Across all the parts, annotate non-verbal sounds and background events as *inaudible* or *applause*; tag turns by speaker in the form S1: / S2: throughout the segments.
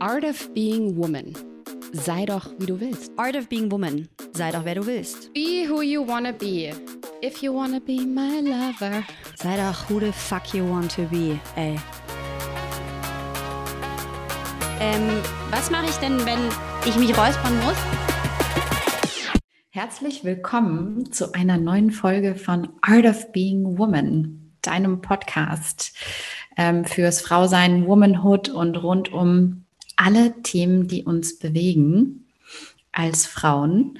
S1: Art of Being Woman. Sei doch, wie du willst.
S2: Art of Being Woman. Sei doch, wer du willst.
S1: Be who you wanna be. If you wanna be my lover.
S2: Sei doch, who the fuck you want to be, ey. Ähm, was mache ich denn, wenn ich mich räuspern muss?
S3: Herzlich willkommen zu einer neuen Folge von Art of Being Woman, deinem Podcast ähm, fürs Frausein, Womanhood und rund um alle Themen, die uns bewegen als Frauen.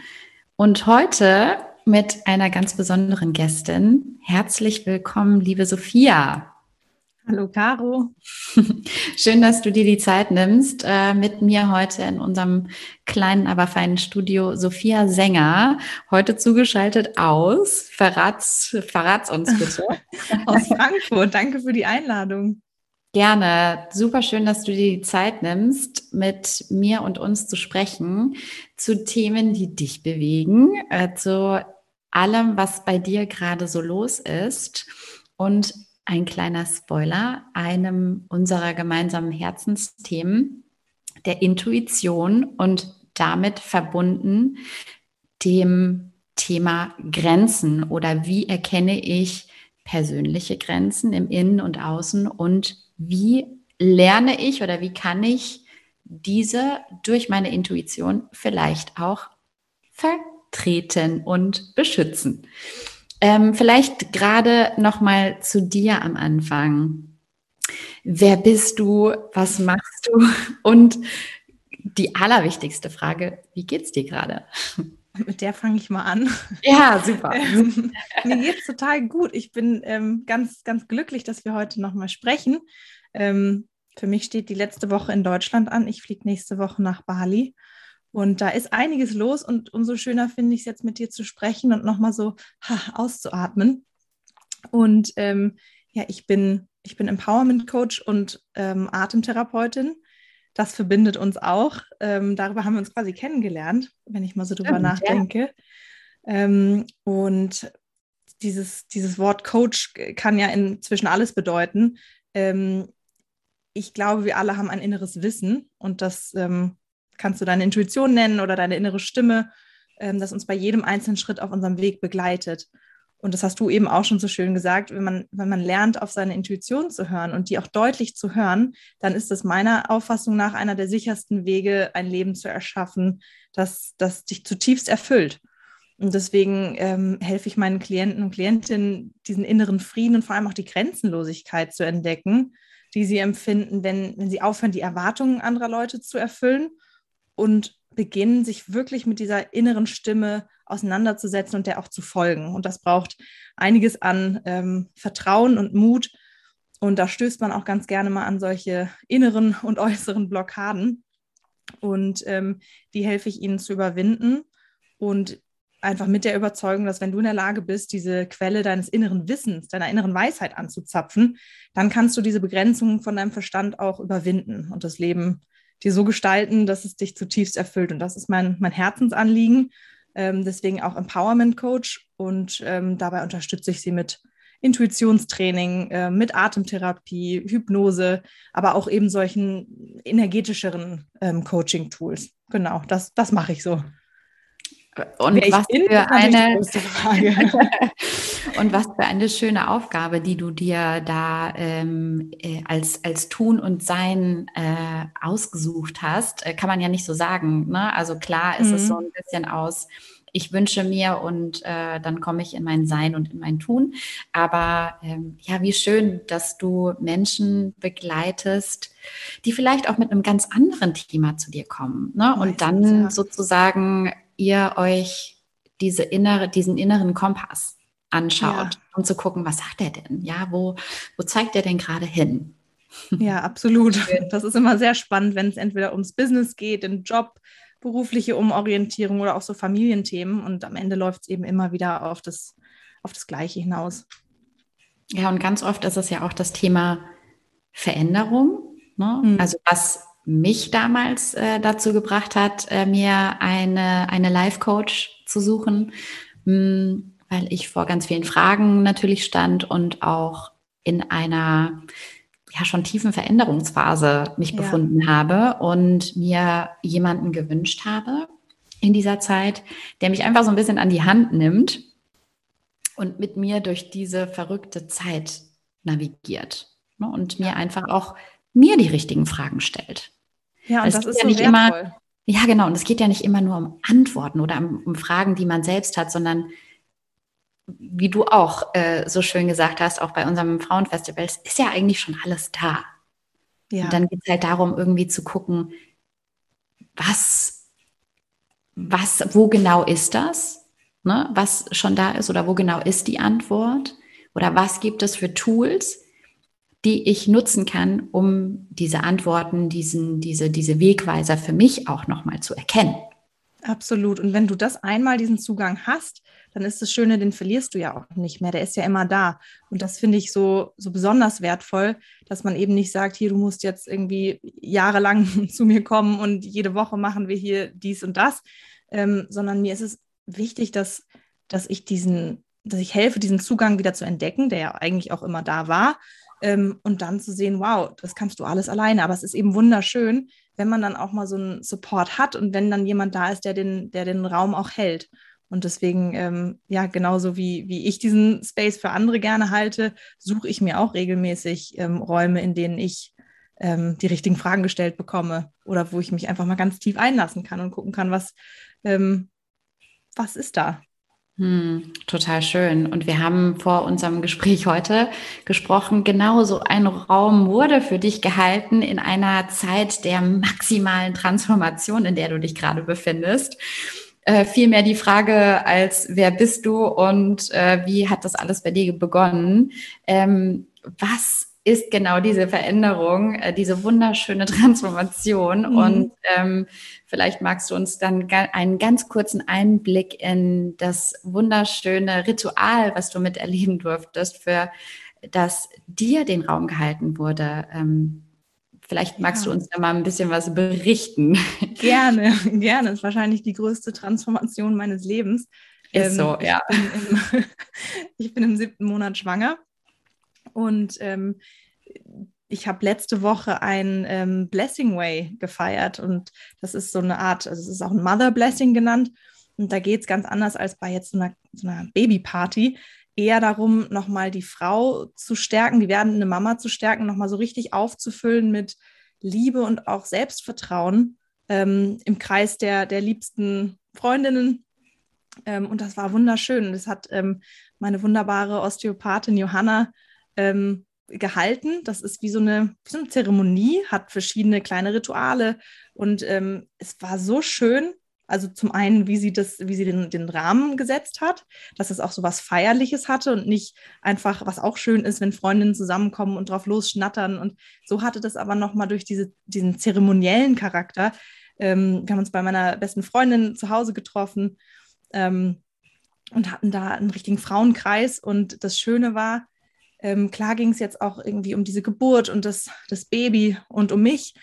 S3: Und heute mit einer ganz besonderen Gästin. Herzlich willkommen, liebe Sophia.
S4: Hallo Caro. *laughs*
S3: Schön, dass du dir die Zeit nimmst, äh, mit mir heute in unserem kleinen, aber feinen Studio. Sophia Sänger, heute zugeschaltet aus. Verrat's, verrat's uns bitte. *laughs*
S4: aus Frankfurt. Danke für die Einladung.
S3: Gerne. Super schön, dass du dir die Zeit nimmst, mit mir und uns zu sprechen zu Themen, die dich bewegen, äh, zu allem, was bei dir gerade so los ist und ein kleiner Spoiler, einem unserer gemeinsamen Herzensthemen, der Intuition und damit verbunden dem Thema Grenzen oder wie erkenne ich persönliche Grenzen im Innen und Außen und wie lerne ich oder wie kann ich diese durch meine Intuition vielleicht auch vertreten und beschützen. Ähm, vielleicht gerade noch mal zu dir am Anfang. Wer bist du? Was machst du? Und die allerwichtigste Frage: Wie geht's dir gerade?
S4: Mit der fange ich mal an.
S3: Ja, super. *laughs*
S4: Ähm, mir geht's total gut. Ich bin ähm, ganz, ganz glücklich, dass wir heute noch mal sprechen. Ähm, für mich steht die letzte Woche in Deutschland an. Ich fliege nächste Woche nach Bali. Und da ist einiges los und umso schöner finde ich es jetzt mit dir zu sprechen und nochmal so ha, auszuatmen. Und ähm, ja, ich bin, ich bin Empowerment Coach und ähm, Atemtherapeutin. Das verbindet uns auch. Ähm, darüber haben wir uns quasi kennengelernt, wenn ich mal so drüber Stimmt, nachdenke. Ja. Ähm, und dieses, dieses Wort Coach kann ja inzwischen alles bedeuten. Ähm, ich glaube, wir alle haben ein inneres Wissen und das ähm, kannst du deine Intuition nennen oder deine innere Stimme, ähm, das uns bei jedem einzelnen Schritt auf unserem Weg begleitet. Und das hast du eben auch schon so schön gesagt, wenn man, wenn man lernt, auf seine Intuition zu hören und die auch deutlich zu hören, dann ist das meiner Auffassung nach einer der sichersten Wege, ein Leben zu erschaffen, das, das dich zutiefst erfüllt. Und deswegen ähm, helfe ich meinen Klienten und Klientinnen, diesen inneren Frieden und vor allem auch die Grenzenlosigkeit zu entdecken, die sie empfinden, wenn, wenn sie aufhören, die Erwartungen anderer Leute zu erfüllen und beginnen, sich wirklich mit dieser inneren Stimme auseinanderzusetzen und der auch zu folgen. Und das braucht einiges an ähm, Vertrauen und Mut. Und da stößt man auch ganz gerne mal an solche inneren und *laughs* äußeren Blockaden. Und ähm, die helfe ich ihnen zu überwinden. Und einfach mit der Überzeugung, dass wenn du in der Lage bist, diese Quelle deines inneren Wissens, deiner inneren Weisheit anzuzapfen, dann kannst du diese Begrenzungen von deinem Verstand auch überwinden und das Leben dir so gestalten, dass es dich zutiefst erfüllt. Und das ist mein, mein Herzensanliegen. Ähm, deswegen auch Empowerment Coach und ähm, dabei unterstütze ich sie mit Intuitionstraining, äh, mit Atemtherapie, Hypnose, aber auch eben solchen energetischeren ähm, Coaching-Tools. Genau, das, das mache ich so.
S3: Und Wer was für eine *laughs* und was für eine schöne Aufgabe, die du dir da ähm, äh, als, als Tun und Sein äh, ausgesucht hast, äh, kann man ja nicht so sagen. Ne? Also klar ist mhm. es so ein bisschen aus, ich wünsche mir und äh, dann komme ich in mein Sein und in mein Tun. Aber ähm, ja, wie schön, dass du Menschen begleitest, die vielleicht auch mit einem ganz anderen Thema zu dir kommen. Ne? Und dann sozusagen ihr euch diese innere, diesen inneren Kompass anschaut, ja. um zu gucken, was sagt er denn? Ja, wo, wo zeigt er denn gerade hin? *laughs*
S4: Ja, absolut. Das ist immer sehr spannend, wenn es entweder ums Business geht, den Job, berufliche Umorientierung oder auch so Familienthemen. Und am Ende läuft es eben immer wieder auf das, auf das Gleiche hinaus.
S3: Ja, und ganz oft ist es ja auch das Thema Veränderung. Ne? Mhm. Also was mich damals äh, dazu gebracht hat, äh, mir eine, eine Life-Coach zu suchen, mh, hm, weil ich vor ganz vielen Fragen natürlich stand und auch in einer ja schon tiefen Veränderungsphase mich
S4: Ja.
S3: befunden habe und mir jemanden gewünscht habe in dieser Zeit, der mich einfach so ein bisschen an die Hand nimmt und mit mir durch diese verrückte Zeit navigiert ne? und mir einfach auch mir die richtigen Fragen stellt.
S4: Ja, und
S3: Es
S4: das ist
S3: ja
S4: so
S3: nicht immer-
S4: wertvoll.
S3: Ja, genau. Und es geht ja nicht immer nur um Antworten oder um, um Fragen, die man selbst hat, sondern wie du auch äh, so schön gesagt hast, auch bei unserem Frauenfestival, es ist ja eigentlich schon alles da.
S4: Ja.
S3: Und dann geht es halt darum, irgendwie zu gucken, was, was, wo genau ist das? Ne? Was schon da ist oder wo genau ist die Antwort? Oder was gibt es für Tools, die ich nutzen kann, um diese Antworten, diesen, diese, diese Wegweiser für mich auch nochmal zu erkennen?
S4: Absolut. Und wenn du das einmal diesen Zugang hast, dann ist das Schöne, den verlierst du ja auch nicht mehr. Der ist ja immer da. Und das finde ich so, so besonders wertvoll, dass man eben nicht sagt, hier, du musst jetzt irgendwie jahrelang *laughs* zu mir kommen und jede Woche machen wir hier dies und das, ähm, sondern mir ist es wichtig, dass, dass ich diesen, dass ich helfe, diesen Zugang wieder zu entdecken, der ja eigentlich auch immer da war. Ähm, und dann zu sehen, wow, das kannst du alles alleine. Aber es ist eben wunderschön, wenn man dann auch mal so einen Support hat und wenn dann jemand da ist, der den, der den Raum auch hält. Und deswegen, ähm, ja, genauso wie, wie ich diesen Space für andere gerne halte, suche ich mir auch regelmäßig ähm, Räume, in denen ich ähm, die richtigen Fragen gestellt bekomme oder wo ich mich einfach mal ganz tief einlassen kann und gucken kann, was, ähm, was ist da.
S3: Hm, total schön. Und wir haben vor unserem Gespräch heute gesprochen, genau so ein Raum wurde für dich gehalten in einer Zeit der maximalen Transformation, in der du dich gerade befindest. Äh, vielmehr die Frage als, wer bist du und äh, wie hat das alles bei dir begonnen? Ähm, was ist genau diese Veränderung, äh, diese wunderschöne *laughs* Transformation?
S4: Mhm.
S3: Und ähm, vielleicht magst du uns dann einen ganz kurzen Einblick in das wunderschöne Ritual, was du miterleben durftest, für das dir den Raum gehalten wurde. Ähm, vielleicht magst
S4: Ja.
S3: du uns da mal ein bisschen was berichten. *laughs*
S4: Gerne, gerne. Das ist wahrscheinlich die größte Transformation meines Lebens.
S3: Ist so,
S4: ich
S3: ja.
S4: Bin im, *laughs* ich bin im siebten Monat schwanger und ähm, ich habe letzte Woche ein ähm, Blessing Way gefeiert und das ist so eine Art, also es ist auch ein Mother Blessing genannt und da geht es ganz anders als bei jetzt so einer, so einer Babyparty. Eher darum, nochmal die Frau zu stärken, die werdende Mama zu stärken, nochmal so richtig aufzufüllen mit Liebe und auch Selbstvertrauen ähm, im Kreis der, der liebsten Freundinnen. Ähm, und das war wunderschön. Und das hat ähm, meine wunderbare Osteopathin Johanna ähm, gehalten. Das ist wie so, eine, wie so eine Zeremonie, hat verschiedene kleine Rituale. Und ähm, es war so schön. Also zum einen, wie sie das, wie sie den, den Rahmen gesetzt hat, dass es auch so was Feierliches hatte und nicht einfach, was auch schön ist, wenn Freundinnen zusammenkommen und drauf losschnattern. Und so hatte das aber nochmal durch diese, diesen zeremoniellen Charakter. Ähm, wir haben uns bei meiner besten Freundin zu Hause getroffen ähm, und hatten da einen richtigen Frauenkreis. Und das Schöne war, ähm, klar ging es jetzt auch irgendwie um diese Geburt und das, das Baby und um mich.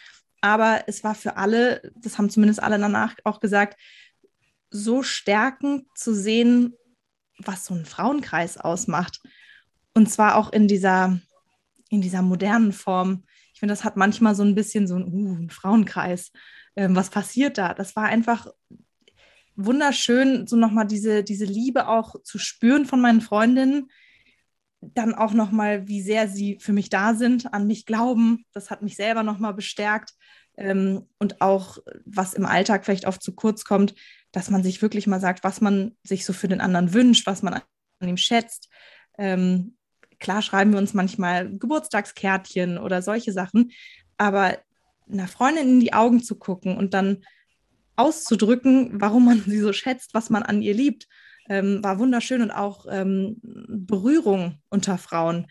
S4: Aber es war für alle, das haben zumindest alle danach auch gesagt, so stärkend zu sehen, was so ein Frauenkreis ausmacht. Und zwar auch in dieser, in dieser modernen Form. Ich finde, das hat manchmal so ein bisschen so ein, uh, ein Frauenkreis. Ähm, was passiert da? Das war einfach wunderschön, so nochmal diese, diese Liebe auch zu spüren von meinen Freundinnen. Dann auch nochmal, wie sehr sie für mich da sind, an mich glauben. Das hat mich selber nochmal bestärkt. Ähm, und auch, was im Alltag vielleicht oft zu kurz kommt, dass man sich wirklich mal sagt, was man sich so für den anderen wünscht, was man an ihm schätzt. Ähm, klar schreiben wir uns manchmal Geburtstagskärtchen oder solche Sachen, aber einer Freundin in die Augen zu gucken und dann auszudrücken, warum man sie so schätzt, was man an ihr liebt, ähm, war wunderschön und auch ähm, Berührung unter Frauen.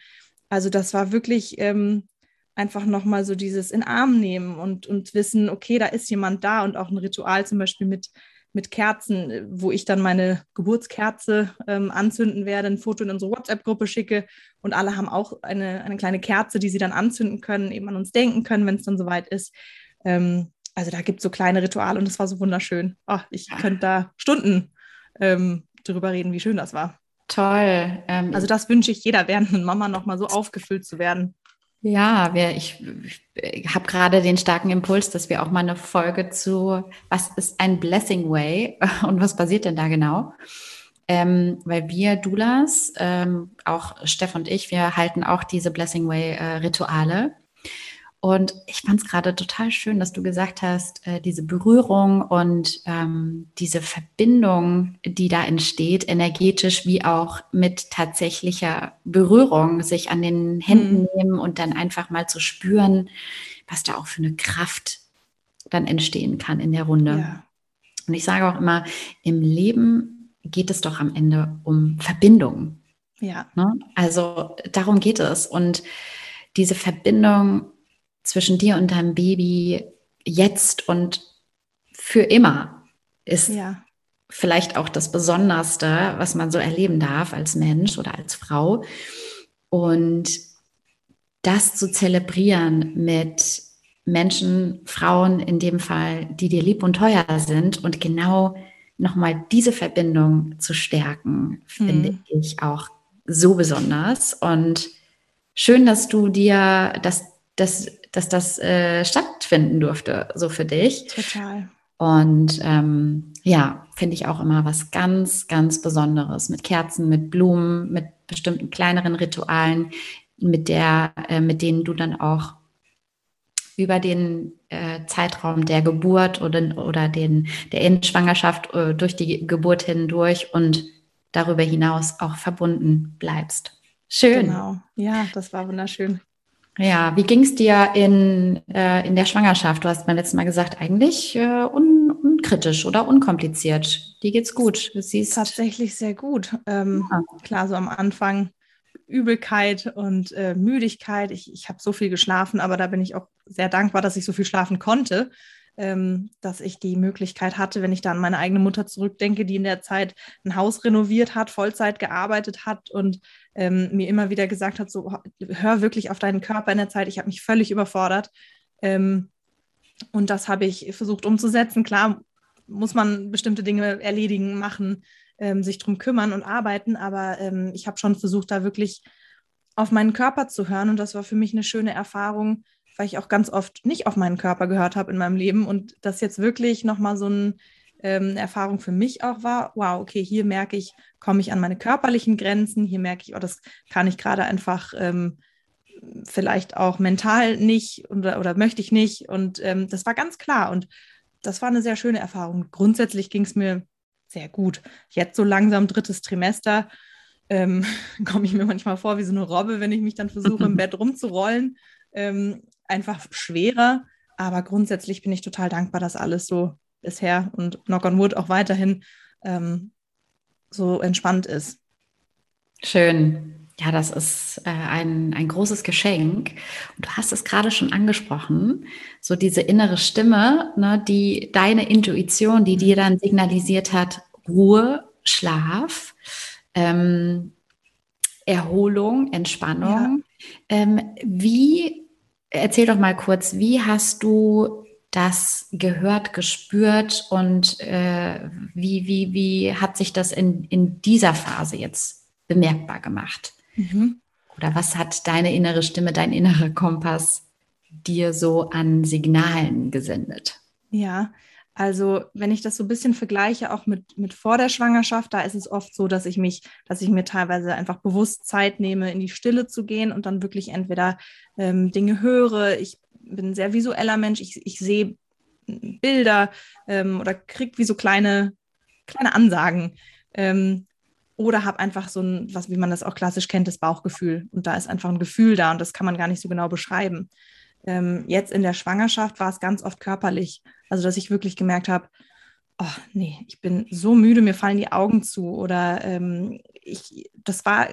S4: Also das war wirklich ähm, einfach nochmal so dieses in Arm nehmen und, und wissen, okay, da ist jemand da und auch ein Ritual zum Beispiel mit, mit Kerzen, wo ich dann meine Geburtskerze ähm, anzünden werde, ein Foto in unsere WhatsApp-Gruppe schicke und alle haben auch eine, eine kleine Kerze, die sie dann anzünden können, eben an uns denken können, wenn es dann soweit ist. Ähm, also da gibt es so kleine Rituale und das war so wunderschön. Oh, ich könnte da Stunden ähm, drüber reden, wie schön das war.
S3: Toll. Ähm,
S4: Also das wünsche ich jeder werdenden Mama nochmal so aufgefüllt zu werden.
S3: Ja, wir, ich, ich habe gerade den starken Impuls, dass wir auch mal eine Folge zu, was ist ein Blessing Way *laughs* und was passiert denn da genau? Ähm, weil wir Doulas, ähm, auch Steff und ich, wir halten auch diese Blessing Way äh, Rituale. Und ich fand es gerade total schön, dass du gesagt hast, äh, diese Berührung und ähm, diese Verbindung, die da entsteht, energetisch wie auch mit tatsächlicher Berührung, sich an den Händen mhm. nehmen und dann einfach mal zu spüren, was da auch für eine Kraft dann entstehen kann in der Runde. Ja. Und ich sage auch immer, im Leben geht es doch am Ende um Verbindung.
S4: Ja.
S3: Ne? Also darum geht es. Und diese Verbindung zwischen dir und deinem Baby jetzt und für immer ist ja. vielleicht auch das Besonderste, was man so erleben darf als Mensch oder als Frau. Und das zu zelebrieren mit Menschen, Frauen in dem Fall, die dir lieb und teuer sind und genau nochmal diese Verbindung zu stärken, finde mhm. ich auch so besonders. Und schön, dass du dir, dass, dass dass das äh, stattfinden durfte, so für dich.
S4: Total.
S3: Und ähm, ja, finde ich auch immer was ganz, ganz Besonderes mit Kerzen, mit Blumen, mit bestimmten kleineren Ritualen, mit der, äh, mit denen du dann auch über den äh, Zeitraum der Geburt oder, oder den, der Endschwangerschaft äh, durch die Geburt hindurch und darüber hinaus auch verbunden bleibst. Schön.
S4: Genau, ja, das war wunderschön.
S3: Ja, wie ging es dir in, äh, in der Schwangerschaft? Du hast beim letzten Mal gesagt, eigentlich äh, un, unkritisch oder unkompliziert. Dir geht's gut.
S4: Sie ist tatsächlich sehr gut. Ähm, ja. Klar, so am Anfang Übelkeit und äh, Müdigkeit. Ich, ich habe so viel geschlafen, aber da bin ich auch sehr dankbar, dass ich so viel schlafen konnte ähm, dass ich die Möglichkeit hatte, wenn ich da an meine eigene Mutter zurückdenke, die in der Zeit ein Haus renoviert hat, Vollzeit gearbeitet hat und ähm, mir immer wieder gesagt hat, so hör wirklich auf deinen Körper in der Zeit. Ich habe mich völlig überfordert. Ähm, und das habe ich versucht umzusetzen. Klar muss man bestimmte Dinge erledigen, machen, ähm, sich drum kümmern und arbeiten, aber ähm, ich habe schon versucht, da wirklich auf meinen Körper zu hören und das war für mich eine schöne Erfahrung, weil ich auch ganz oft nicht auf meinen Körper gehört habe in meinem Leben und das jetzt wirklich nochmal so eine ähm, Erfahrung für mich auch war, wow, okay, hier merke ich, komme ich an meine körperlichen Grenzen, hier merke ich, oh, das kann ich gerade einfach ähm, vielleicht auch mental nicht oder, oder möchte ich nicht und ähm, das war ganz klar und das war eine sehr schöne Erfahrung. Grundsätzlich ging es mir sehr gut. Jetzt so langsam drittes Trimester ähm, *laughs* komme ich mir manchmal vor wie so eine Robbe, wenn ich mich dann versuche, im *laughs* Bett rumzurollen. Einfach schwerer. Aber grundsätzlich bin ich total dankbar, dass alles so bisher und Knock on Wood auch weiterhin ähm, so entspannt ist.
S3: Schön. Ja, das ist äh, ein, ein großes Geschenk. Und du hast es gerade schon angesprochen, so diese innere Stimme, ne, die deine Intuition, die dir dann signalisiert hat, Ruhe, Schlaf, ähm, Erholung, Entspannung. Ja. Ähm, wie Erzähl doch mal kurz, wie hast du das gehört, gespürt und äh, wie, wie, wie hat sich das in, in dieser Phase jetzt bemerkbar gemacht? Mhm. Oder was hat deine innere Stimme, dein innerer Kompass dir so an Signalen gesendet?
S4: Ja, also wenn ich das so ein bisschen vergleiche, auch mit, mit vor der Schwangerschaft, da ist es oft so, dass ich mich, dass ich mir teilweise einfach bewusst Zeit nehme, in die Stille zu gehen und dann wirklich entweder ähm, Dinge höre. Ich bin ein sehr visueller Mensch, ich, ich sehe Bilder ähm, oder kriege wie so kleine, kleine Ansagen. Ähm, oder habe einfach so ein, was, wie man das auch klassisch kennt, das Bauchgefühl. Und da ist einfach ein Gefühl da und das kann man gar nicht so genau beschreiben. Ähm, jetzt in der Schwangerschaft war es ganz oft körperlich. Also, dass ich wirklich gemerkt habe, oh nee, ich bin so müde, mir fallen die Augen zu. Oder ähm, ich, das war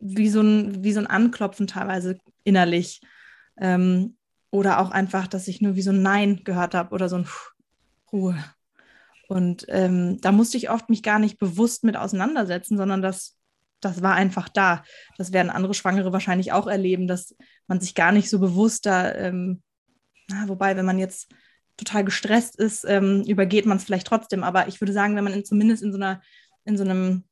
S4: wie so, ein, wie so ein Anklopfen teilweise innerlich. Ähm, oder auch einfach, dass ich nur wie so ein Nein gehört habe oder so ein Ruhe. Und ähm, da musste ich oft mich gar nicht bewusst mit auseinandersetzen, sondern das das war einfach da. Das werden andere Schwangere wahrscheinlich auch erleben, dass man sich gar nicht so bewusst da, ähm, na, wobei, wenn man jetzt total gestresst ist, ähm, übergeht man es vielleicht trotzdem. Aber ich würde sagen, wenn man in, zumindest in so einer, in so einem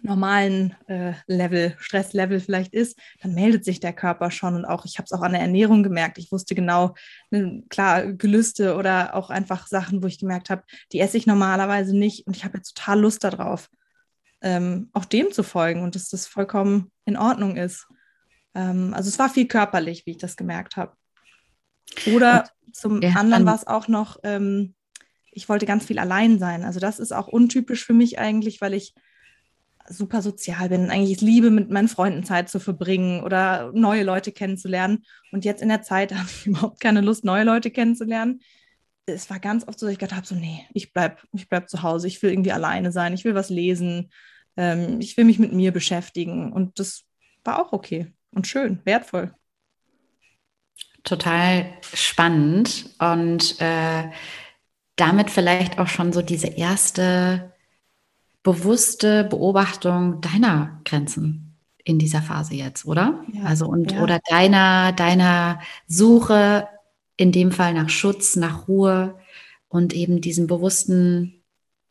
S4: normalen äh, Level, Stresslevel vielleicht ist, dann meldet sich der Körper schon. Und auch, ich habe es auch an der Ernährung gemerkt. Ich wusste genau, ne, klar, Gelüste oder auch einfach Sachen, wo ich gemerkt habe, die esse ich normalerweise nicht und ich habe jetzt total Lust darauf, ähm, auch dem zu folgen und dass das vollkommen in Ordnung ist. Ähm, also es war viel körperlich, wie ich das gemerkt habe. Oder und, zum ja, anderen war es auch noch, ähm, ich wollte ganz viel allein sein. Also das ist auch untypisch für mich eigentlich, weil ich super sozial bin, eigentlich liebe, mit meinen Freunden Zeit zu verbringen oder neue Leute kennenzulernen. Und jetzt in der Zeit *laughs* habe ich überhaupt keine Lust, neue Leute kennenzulernen. Es war ganz oft so, dass ich gedacht habe, so, nee, ich bleibe ich bleib zu Hause, ich will irgendwie alleine sein, ich will was lesen, ähm, ich will mich mit mir beschäftigen. Und das war auch okay und schön, wertvoll.
S3: Total spannend und äh, damit vielleicht auch schon so diese erste bewusste Beobachtung deiner Grenzen in dieser Phase jetzt, oder? Ja, also und ja. oder deiner, deiner Suche in dem Fall nach Schutz, nach Ruhe und eben diesem bewussten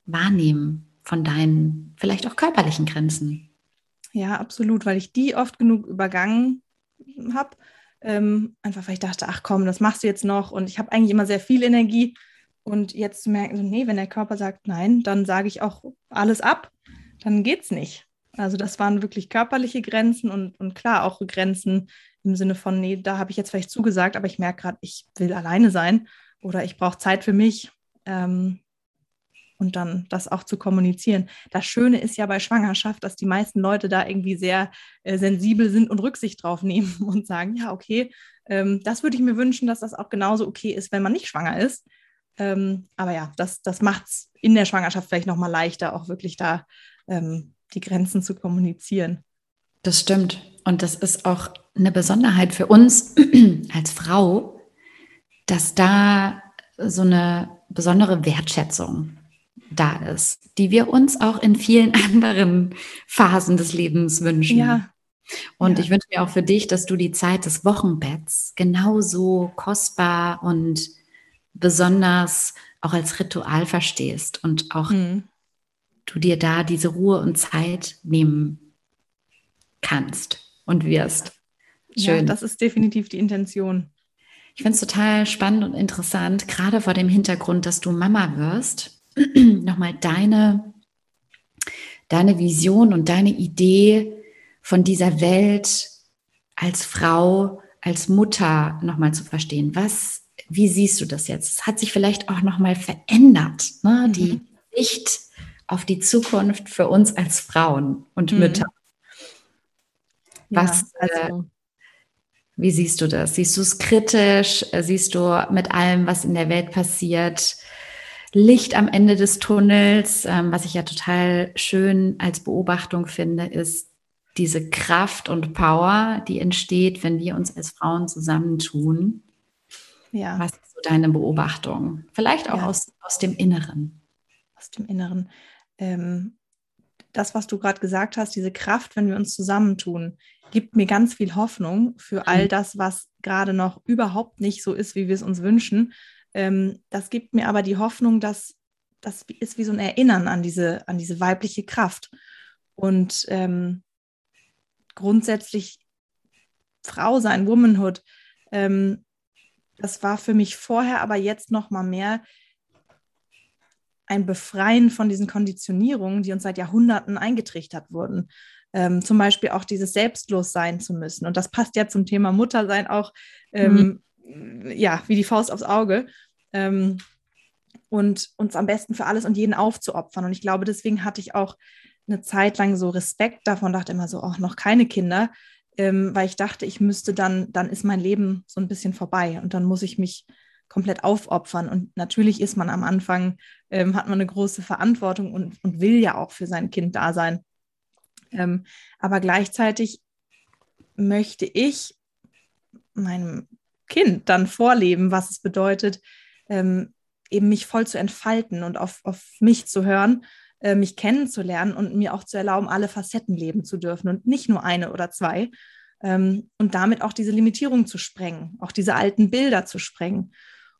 S3: Wahrnehmen von deinen vielleicht auch körperlichen Grenzen.
S4: Ja, absolut, weil ich die oft genug übergangen habe. Ähm, einfach weil ich dachte, ach komm, das machst du jetzt noch. Und ich habe eigentlich immer sehr viel Energie und jetzt zu merken, so, nee, wenn der Körper sagt nein, dann sage ich auch alles ab, dann geht's nicht. Also das waren wirklich körperliche Grenzen und, und klar auch Grenzen im Sinne von, nee, da habe ich jetzt vielleicht zugesagt, aber ich merke gerade, ich will alleine sein oder ich brauche Zeit für mich. Ähm, und dann das auch zu kommunizieren. Das Schöne ist ja bei Schwangerschaft, dass die meisten Leute da irgendwie sehr äh, sensibel sind und Rücksicht drauf nehmen *laughs* und sagen, ja, okay, ähm, das würde ich mir wünschen, dass das auch genauso okay ist, wenn man nicht schwanger ist. Ähm, aber ja, das, das macht es in der Schwangerschaft vielleicht nochmal leichter, auch wirklich da ähm, die Grenzen zu kommunizieren.
S3: Das stimmt. Und das ist auch eine Besonderheit für uns *clears throat* als Frau, dass da so eine besondere Wertschätzung da ist, die wir uns auch in vielen *laughs* anderen Phasen des Lebens wünschen. Ja. Und ja. ich wünsche mir auch für dich, dass du die Zeit des Wochenbetts genauso kostbar und besonders auch als Ritual verstehst und auch mhm. du dir da diese Ruhe und Zeit nehmen kannst und wirst.
S4: Schön. Ja, das ist definitiv die Intention.
S3: Ich finde es total spannend und interessant, gerade vor dem Hintergrund, dass du Mama wirst, *clears throat* nochmal deine, deine Vision und deine Idee von dieser Welt als Frau, als Mutter nochmal zu verstehen. Was wie siehst du das jetzt? Es hat sich vielleicht auch nochmal verändert, ne? Mhm. die Sicht auf die Zukunft für uns als Frauen und mhm. Mütter. Was, ja, also. äh, wie siehst du das? Siehst du es kritisch? Siehst du mit allem, was in der Welt passiert, Licht am Ende des Tunnels? Ähm, was ich ja total schön als Beobachtung finde, ist diese Kraft und Power, die entsteht, wenn wir uns als Frauen zusammentun. Ja. Was ist so deine Beobachtung? Vielleicht auch ja. aus, aus dem Inneren.
S4: Aus dem Inneren. Ähm, das, was du gerade gesagt hast, diese Kraft, wenn wir uns zusammentun, gibt mir ganz viel Hoffnung für all mhm. das, was gerade noch überhaupt nicht so ist, wie wir es uns wünschen. Ähm, das gibt mir aber die Hoffnung, dass das ist wie so ein Erinnern an diese, an diese weibliche Kraft. Und ähm, grundsätzlich Frau sein, Womanhood, ähm, das war für mich vorher, aber jetzt noch mal mehr ein Befreien von diesen Konditionierungen, die uns seit Jahrhunderten eingetrichtert wurden. Ähm, zum Beispiel auch dieses selbstlos sein zu müssen. Und das passt ja zum Thema Muttersein auch, ähm, mhm. Ja, wie die Faust aufs Auge. Ähm, und uns am besten für alles und jeden aufzuopfern. Und ich glaube, deswegen hatte ich auch eine Zeit lang so Respekt davon, dachte immer so, auch noch keine Kinder, ähm, weil ich dachte, ich müsste dann, dann ist mein Leben so ein bisschen vorbei und dann muss ich mich komplett aufopfern. Und natürlich ist man am Anfang, ähm, hat man eine große Verantwortung und, und will ja auch für sein Kind da sein. Ähm, aber gleichzeitig möchte ich meinem Kind dann vorleben, was es bedeutet, ähm, eben mich voll zu entfalten und auf, auf mich zu hören äh, mich kennenzulernen und mir auch zu erlauben, alle Facetten leben zu dürfen und nicht nur eine oder zwei. Ähm, und damit auch diese Limitierung zu sprengen, auch diese alten Bilder zu sprengen.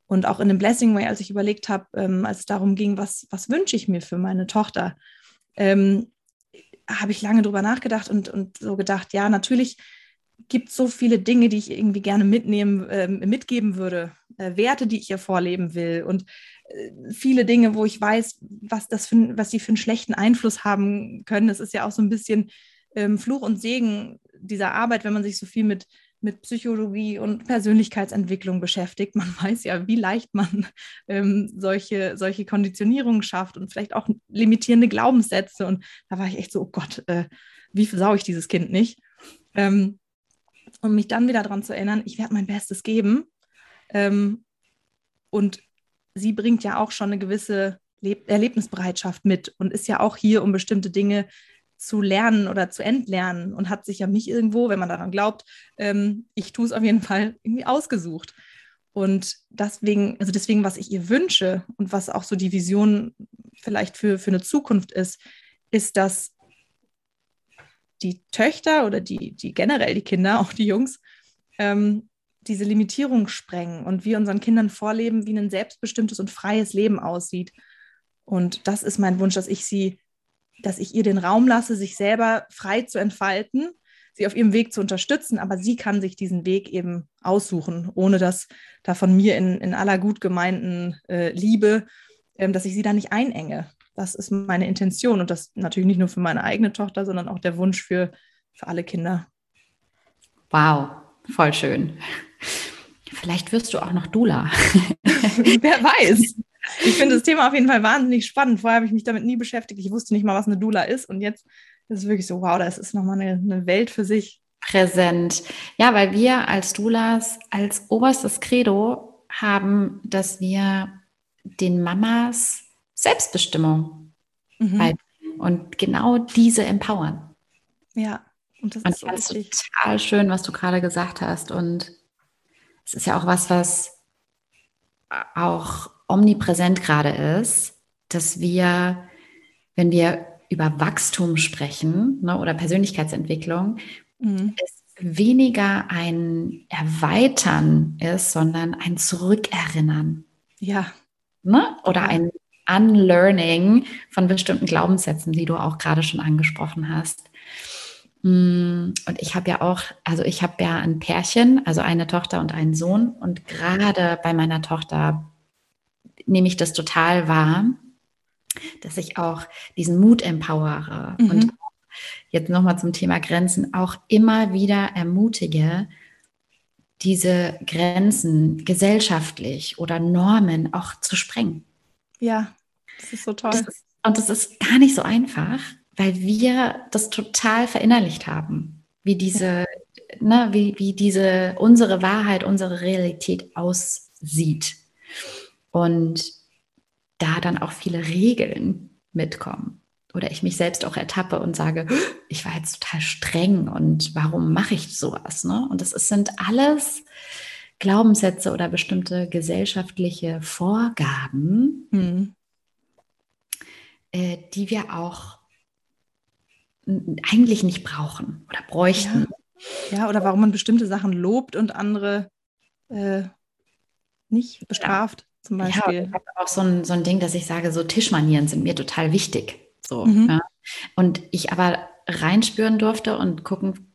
S4: Und auch in dem Blessing Way, als ich überlegt habe, ähm, als es darum ging, was, was wünsche ich mir für meine Tochter, ähm, habe ich lange drüber nachgedacht und, und so gedacht, ja, natürlich gibt so viele Dinge, die ich irgendwie gerne mitnehmen, äh, mitgeben würde, äh, Werte, die ich ihr vorleben will und äh, viele Dinge, wo ich weiß, was das für, was sie für einen schlechten Einfluss haben können. Es ist ja auch so ein bisschen ähm, Fluch und Segen dieser Arbeit, wenn man sich so viel mit mit Psychologie und Persönlichkeitsentwicklung beschäftigt. Man *laughs* weiß ja, wie leicht man ähm, solche, solche Konditionierungen schafft und vielleicht auch limitierende Glaubenssätze. Und da war ich echt so, oh Gott, äh, wie versau ich dieses Kind nicht? Ähm, und mich dann wieder daran zu erinnern, ich werde mein Bestes geben. Ähm, und sie bringt ja auch schon eine gewisse Leb Erlebnisbereitschaft mit und ist ja auch hier, um bestimmte Dinge zu lernen oder zu entlernen und hat sich ja mich irgendwo, wenn man daran glaubt, ähm, ich tue es auf jeden Fall irgendwie ausgesucht. Und deswegen, also deswegen, was ich ihr wünsche und was auch so die Vision vielleicht für, für eine Zukunft ist, ist, dass die Töchter oder die, die generell die Kinder, *laughs* auch die Jungs, ähm, diese Limitierung sprengen und wir unseren Kindern vorleben, wie ein selbstbestimmtes und freies Leben aussieht. Und das ist mein Wunsch, dass ich sie dass ich ihr den Raum lasse, sich selber frei zu entfalten, sie auf ihrem Weg zu unterstützen, aber sie kann sich diesen Weg eben aussuchen, ohne dass da von mir in, in aller gut gemeinten äh, Liebe, ähm, dass ich sie da nicht einenge. Das ist meine Intention und das natürlich nicht nur für meine eigene Tochter, sondern auch der Wunsch für, für alle Kinder.
S3: Wow, voll schön. Vielleicht wirst du auch noch Dula. *laughs*
S4: Wer weiß. *laughs* Ich finde das Thema auf jeden Fall wahnsinnig spannend. Vorher habe ich mich damit nie beschäftigt. Ich wusste nicht mal, was eine Dula ist. Und jetzt ist es wirklich so, wow, das ist nochmal eine, eine Welt für sich.
S3: Präsent. Ja, weil wir als Dulas als oberstes Credo haben, dass wir den Mamas Selbstbestimmung mhm. beibringen und genau diese empowern.
S4: Ja, und das
S3: und ist so total schön, was du gerade gesagt hast. Und es ist ja auch was, was auch omnipräsent gerade ist, dass wir, wenn wir über Wachstum sprechen ne, oder Persönlichkeitsentwicklung, mhm. es weniger ein Erweitern ist, sondern ein Zurückerinnern.
S4: Ja.
S3: Ne? Oder ein Unlearning von bestimmten Glaubenssätzen, die du auch gerade schon angesprochen hast. Mm, und ich habe ja auch, also ich habe ja ein Pärchen, also eine Tochter und einen Sohn. Und gerade bei meiner Tochter nehme ich das total wahr, dass ich auch diesen Mut empowere mhm. und jetzt nochmal zum Thema Grenzen auch immer wieder ermutige, diese Grenzen gesellschaftlich oder Normen auch zu sprengen.
S4: Ja, das ist so toll. Das ist,
S3: und das ist gar nicht so einfach, weil wir das total verinnerlicht haben, wie diese, ja. ne, wie, wie diese unsere Wahrheit, unsere Realität aussieht und da dann auch viele Regeln mitkommen. Oder ich mich selbst auch ertappe und sage, ich war jetzt total streng und warum mache ich sowas? Ne? Und das sind alles Glaubenssätze oder bestimmte gesellschaftliche Vorgaben, mhm. Äh, die wir auch eigentlich nicht brauchen oder bräuchten.
S4: Ja, ja oder warum man bestimmte Sachen lobt und andere äh, nicht bestraft zum Beispiel.
S3: Ja, ich habe auch so ein, so ein Ding, dass ich sage, so Tischmanieren sind mir total wichtig. So, mhm. ja. Und ich aber reinspüren durfte und gucken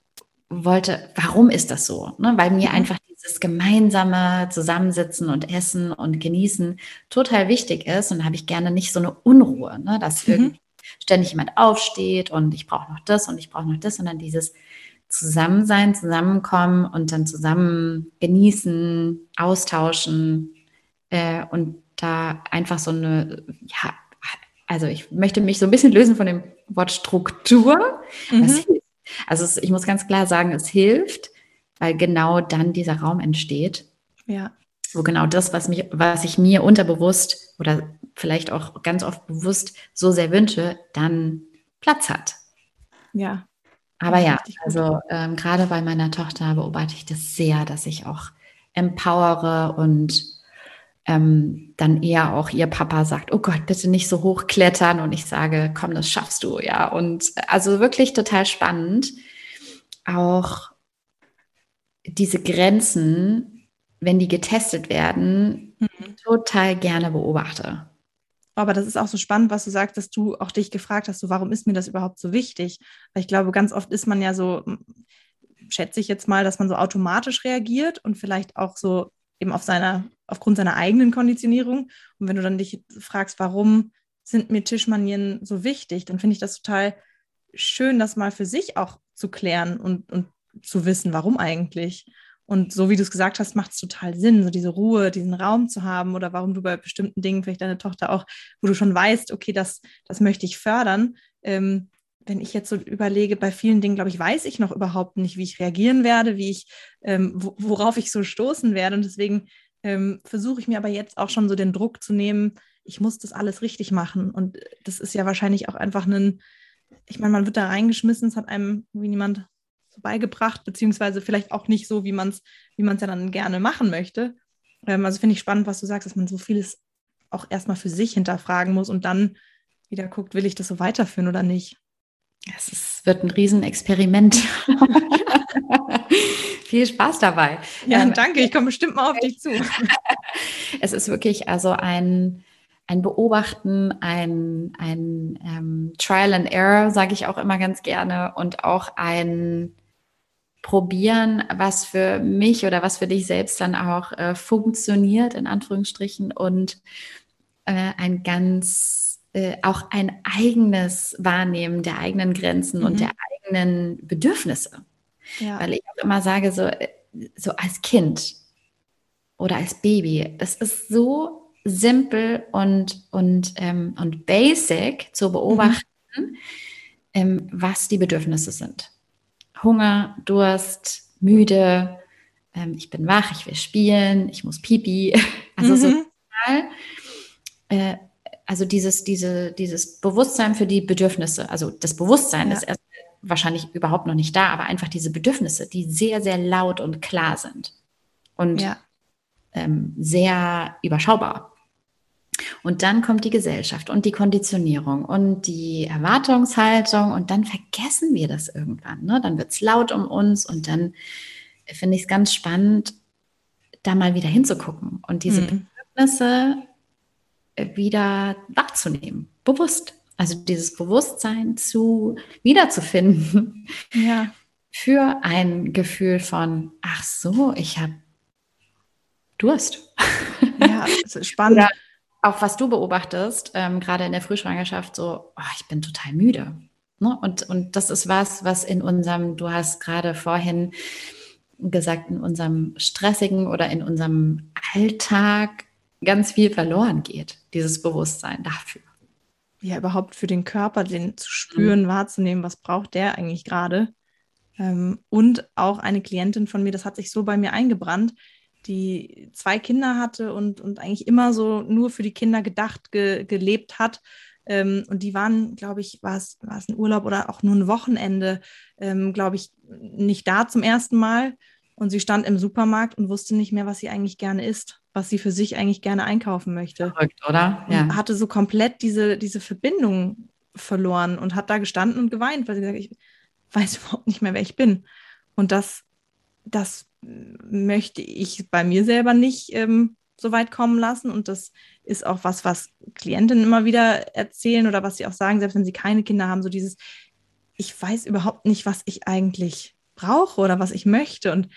S3: wollte, warum ist das so? Ne? Weil mir mhm. einfach dieses gemeinsame Zusammensitzen und Essen und Genießen total wichtig ist. Und da habe ich gerne nicht so eine Unruhe, ne? dass mhm. ständig jemand aufsteht und ich brauche noch das und ich brauche noch das, sondern dieses Zusammensein, Zusammenkommen und dann zusammen genießen, austauschen, äh, und da einfach so eine, ja, also ich möchte mich so ein bisschen lösen von dem Wort Struktur. Mhm. Also ich muss ganz klar sagen, es hilft, weil genau dann dieser Raum entsteht.
S4: Ja.
S3: Wo genau das, was, mich, was ich mir unterbewusst oder vielleicht auch ganz oft bewusst so sehr wünsche, dann Platz hat.
S4: Ja.
S3: Aber ja, also ähm, gerade bei meiner Tochter beobachte ich das sehr, dass ich auch empowere und ähm, dann eher auch ihr Papa sagt, oh Gott, bitte nicht so hoch klettern und ich sage, komm, das schaffst du, ja. Und also wirklich total spannend. Auch diese Grenzen, wenn die getestet werden, mhm. total gerne beobachte.
S4: Aber das ist auch so spannend, was du sagst, dass du auch dich gefragt hast, so warum ist mir das überhaupt so wichtig? Weil ich glaube, ganz oft ist man ja so, schätze ich jetzt mal, dass man so automatisch reagiert und vielleicht auch so eben auf seiner, aufgrund seiner eigenen Konditionierung. Und wenn du dann dich fragst, warum sind mir Tischmanieren so wichtig, dann finde ich das total schön, das mal für sich auch zu klären und, und zu wissen, warum eigentlich. Und so wie du es gesagt hast, macht es total Sinn, so diese Ruhe, diesen Raum zu haben oder warum du bei bestimmten Dingen, vielleicht deine Tochter auch, wo du schon weißt, okay, das, das möchte ich fördern, ähm, wenn ich jetzt so überlege, bei vielen Dingen, glaube ich, weiß ich noch überhaupt nicht, wie ich reagieren werde, wie ich, ähm, worauf ich so stoßen werde. Und deswegen ähm, versuche ich mir aber jetzt auch schon so den Druck zu nehmen, ich muss das alles richtig machen. Und das ist ja wahrscheinlich auch einfach ein, ich meine, man wird da reingeschmissen, es hat einem wie niemand so beigebracht, beziehungsweise vielleicht auch nicht so, wie man es wie man's ja dann gerne machen möchte. Ähm, also finde ich spannend, was du sagst, dass man so vieles auch erstmal für sich hinterfragen muss und dann wieder guckt, will ich das so weiterführen oder nicht.
S3: Es ist, wird ein Riesenexperiment. *laughs* Viel Spaß dabei.
S4: Ja, ähm, danke. Ich komme bestimmt mal auf dich zu. *laughs*
S3: es ist wirklich also ein, ein Beobachten, ein, ein ähm, Trial and Error, sage ich auch immer ganz gerne, und auch ein Probieren, was für mich oder was für dich selbst dann auch äh, funktioniert, in Anführungsstrichen, und äh, ein ganz äh, auch ein eigenes Wahrnehmen der eigenen Grenzen mhm. und der eigenen Bedürfnisse. Ja. Weil ich auch immer sage, so, äh, so als Kind oder als Baby, das ist so simpel und, und, ähm, und basic zu beobachten, mhm. ähm, was die Bedürfnisse sind. Hunger, Durst, müde, ähm, ich bin wach, ich will spielen, ich muss pipi. *laughs* Also mhm. so total äh, also dieses, diese, dieses Bewusstsein für die Bedürfnisse, also das Bewusstsein ja. ist erst wahrscheinlich überhaupt noch nicht da, aber einfach diese Bedürfnisse, die sehr, sehr laut und klar sind und ja. ähm, sehr überschaubar. Und dann kommt die Gesellschaft und die Konditionierung und die Erwartungshaltung und dann vergessen wir das irgendwann. Ne? Dann wird es laut um uns und dann finde ich es ganz spannend, da mal wieder hinzugucken und diese mhm. Bedürfnisse wieder wahrzunehmen, bewusst. Also dieses Bewusstsein zu wiederzufinden ja. für ein Gefühl von, ach so, ich habe Durst. Ja, *laughs* das ist spannend. Oder auch was du beobachtest, ähm, gerade in der Frühschwangerschaft, so, oh, ich bin total müde. Ne? Und, und das ist was, was in unserem, du hast gerade vorhin gesagt, in unserem stressigen oder in unserem Alltag ganz viel verloren geht, dieses Bewusstsein dafür.
S4: Ja, überhaupt für den Körper, den zu spüren, mhm. wahrzunehmen, was braucht der eigentlich gerade. Ähm, und auch eine Klientin von mir, das hat sich so bei mir eingebrannt, die zwei Kinder hatte und, und eigentlich immer so nur für die Kinder gedacht, ge, gelebt hat. Ähm, und die waren, glaube ich, war es, war es ein Urlaub oder auch nur ein Wochenende, ähm, glaube ich, nicht da zum ersten Mal. Und sie stand im Supermarkt und wusste nicht mehr, was sie eigentlich gerne isst was sie für sich eigentlich gerne einkaufen möchte.
S3: Verrückt, oder?
S4: Ja. Hatte so komplett diese, diese Verbindung verloren und hat da gestanden und geweint, weil sie gesagt hat, ich weiß überhaupt nicht mehr, wer ich bin. Und das, das möchte ich bei mir selber nicht ähm, so weit kommen lassen. Und das ist auch was, was Klientinnen immer wieder erzählen oder was sie auch sagen, selbst wenn sie keine Kinder haben, so dieses, ich weiß überhaupt nicht, was ich eigentlich brauche oder was ich möchte. Und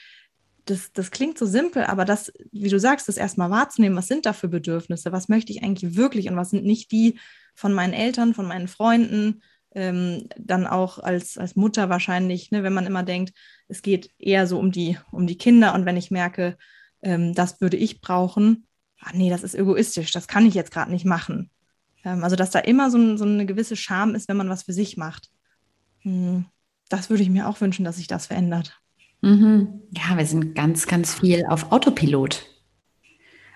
S4: das, das klingt so simpel, aber das, wie du sagst, das erstmal wahrzunehmen, was sind da für Bedürfnisse, was möchte ich eigentlich wirklich und was sind nicht die von meinen Eltern, von meinen Freunden, ähm, dann auch als, als Mutter wahrscheinlich, ne, wenn man immer denkt, es geht eher so um die, um die Kinder und wenn ich merke, ähm, das würde ich brauchen, ach nee, das ist egoistisch, das kann ich jetzt gerade nicht machen. Ähm, also, dass da immer so, so, eine gewisse Scham ist, wenn man was für sich macht. Hm, das würde ich mir auch wünschen, dass sich das verändert.
S3: Mhm. Ja, wir sind ganz, ganz viel auf Autopilot.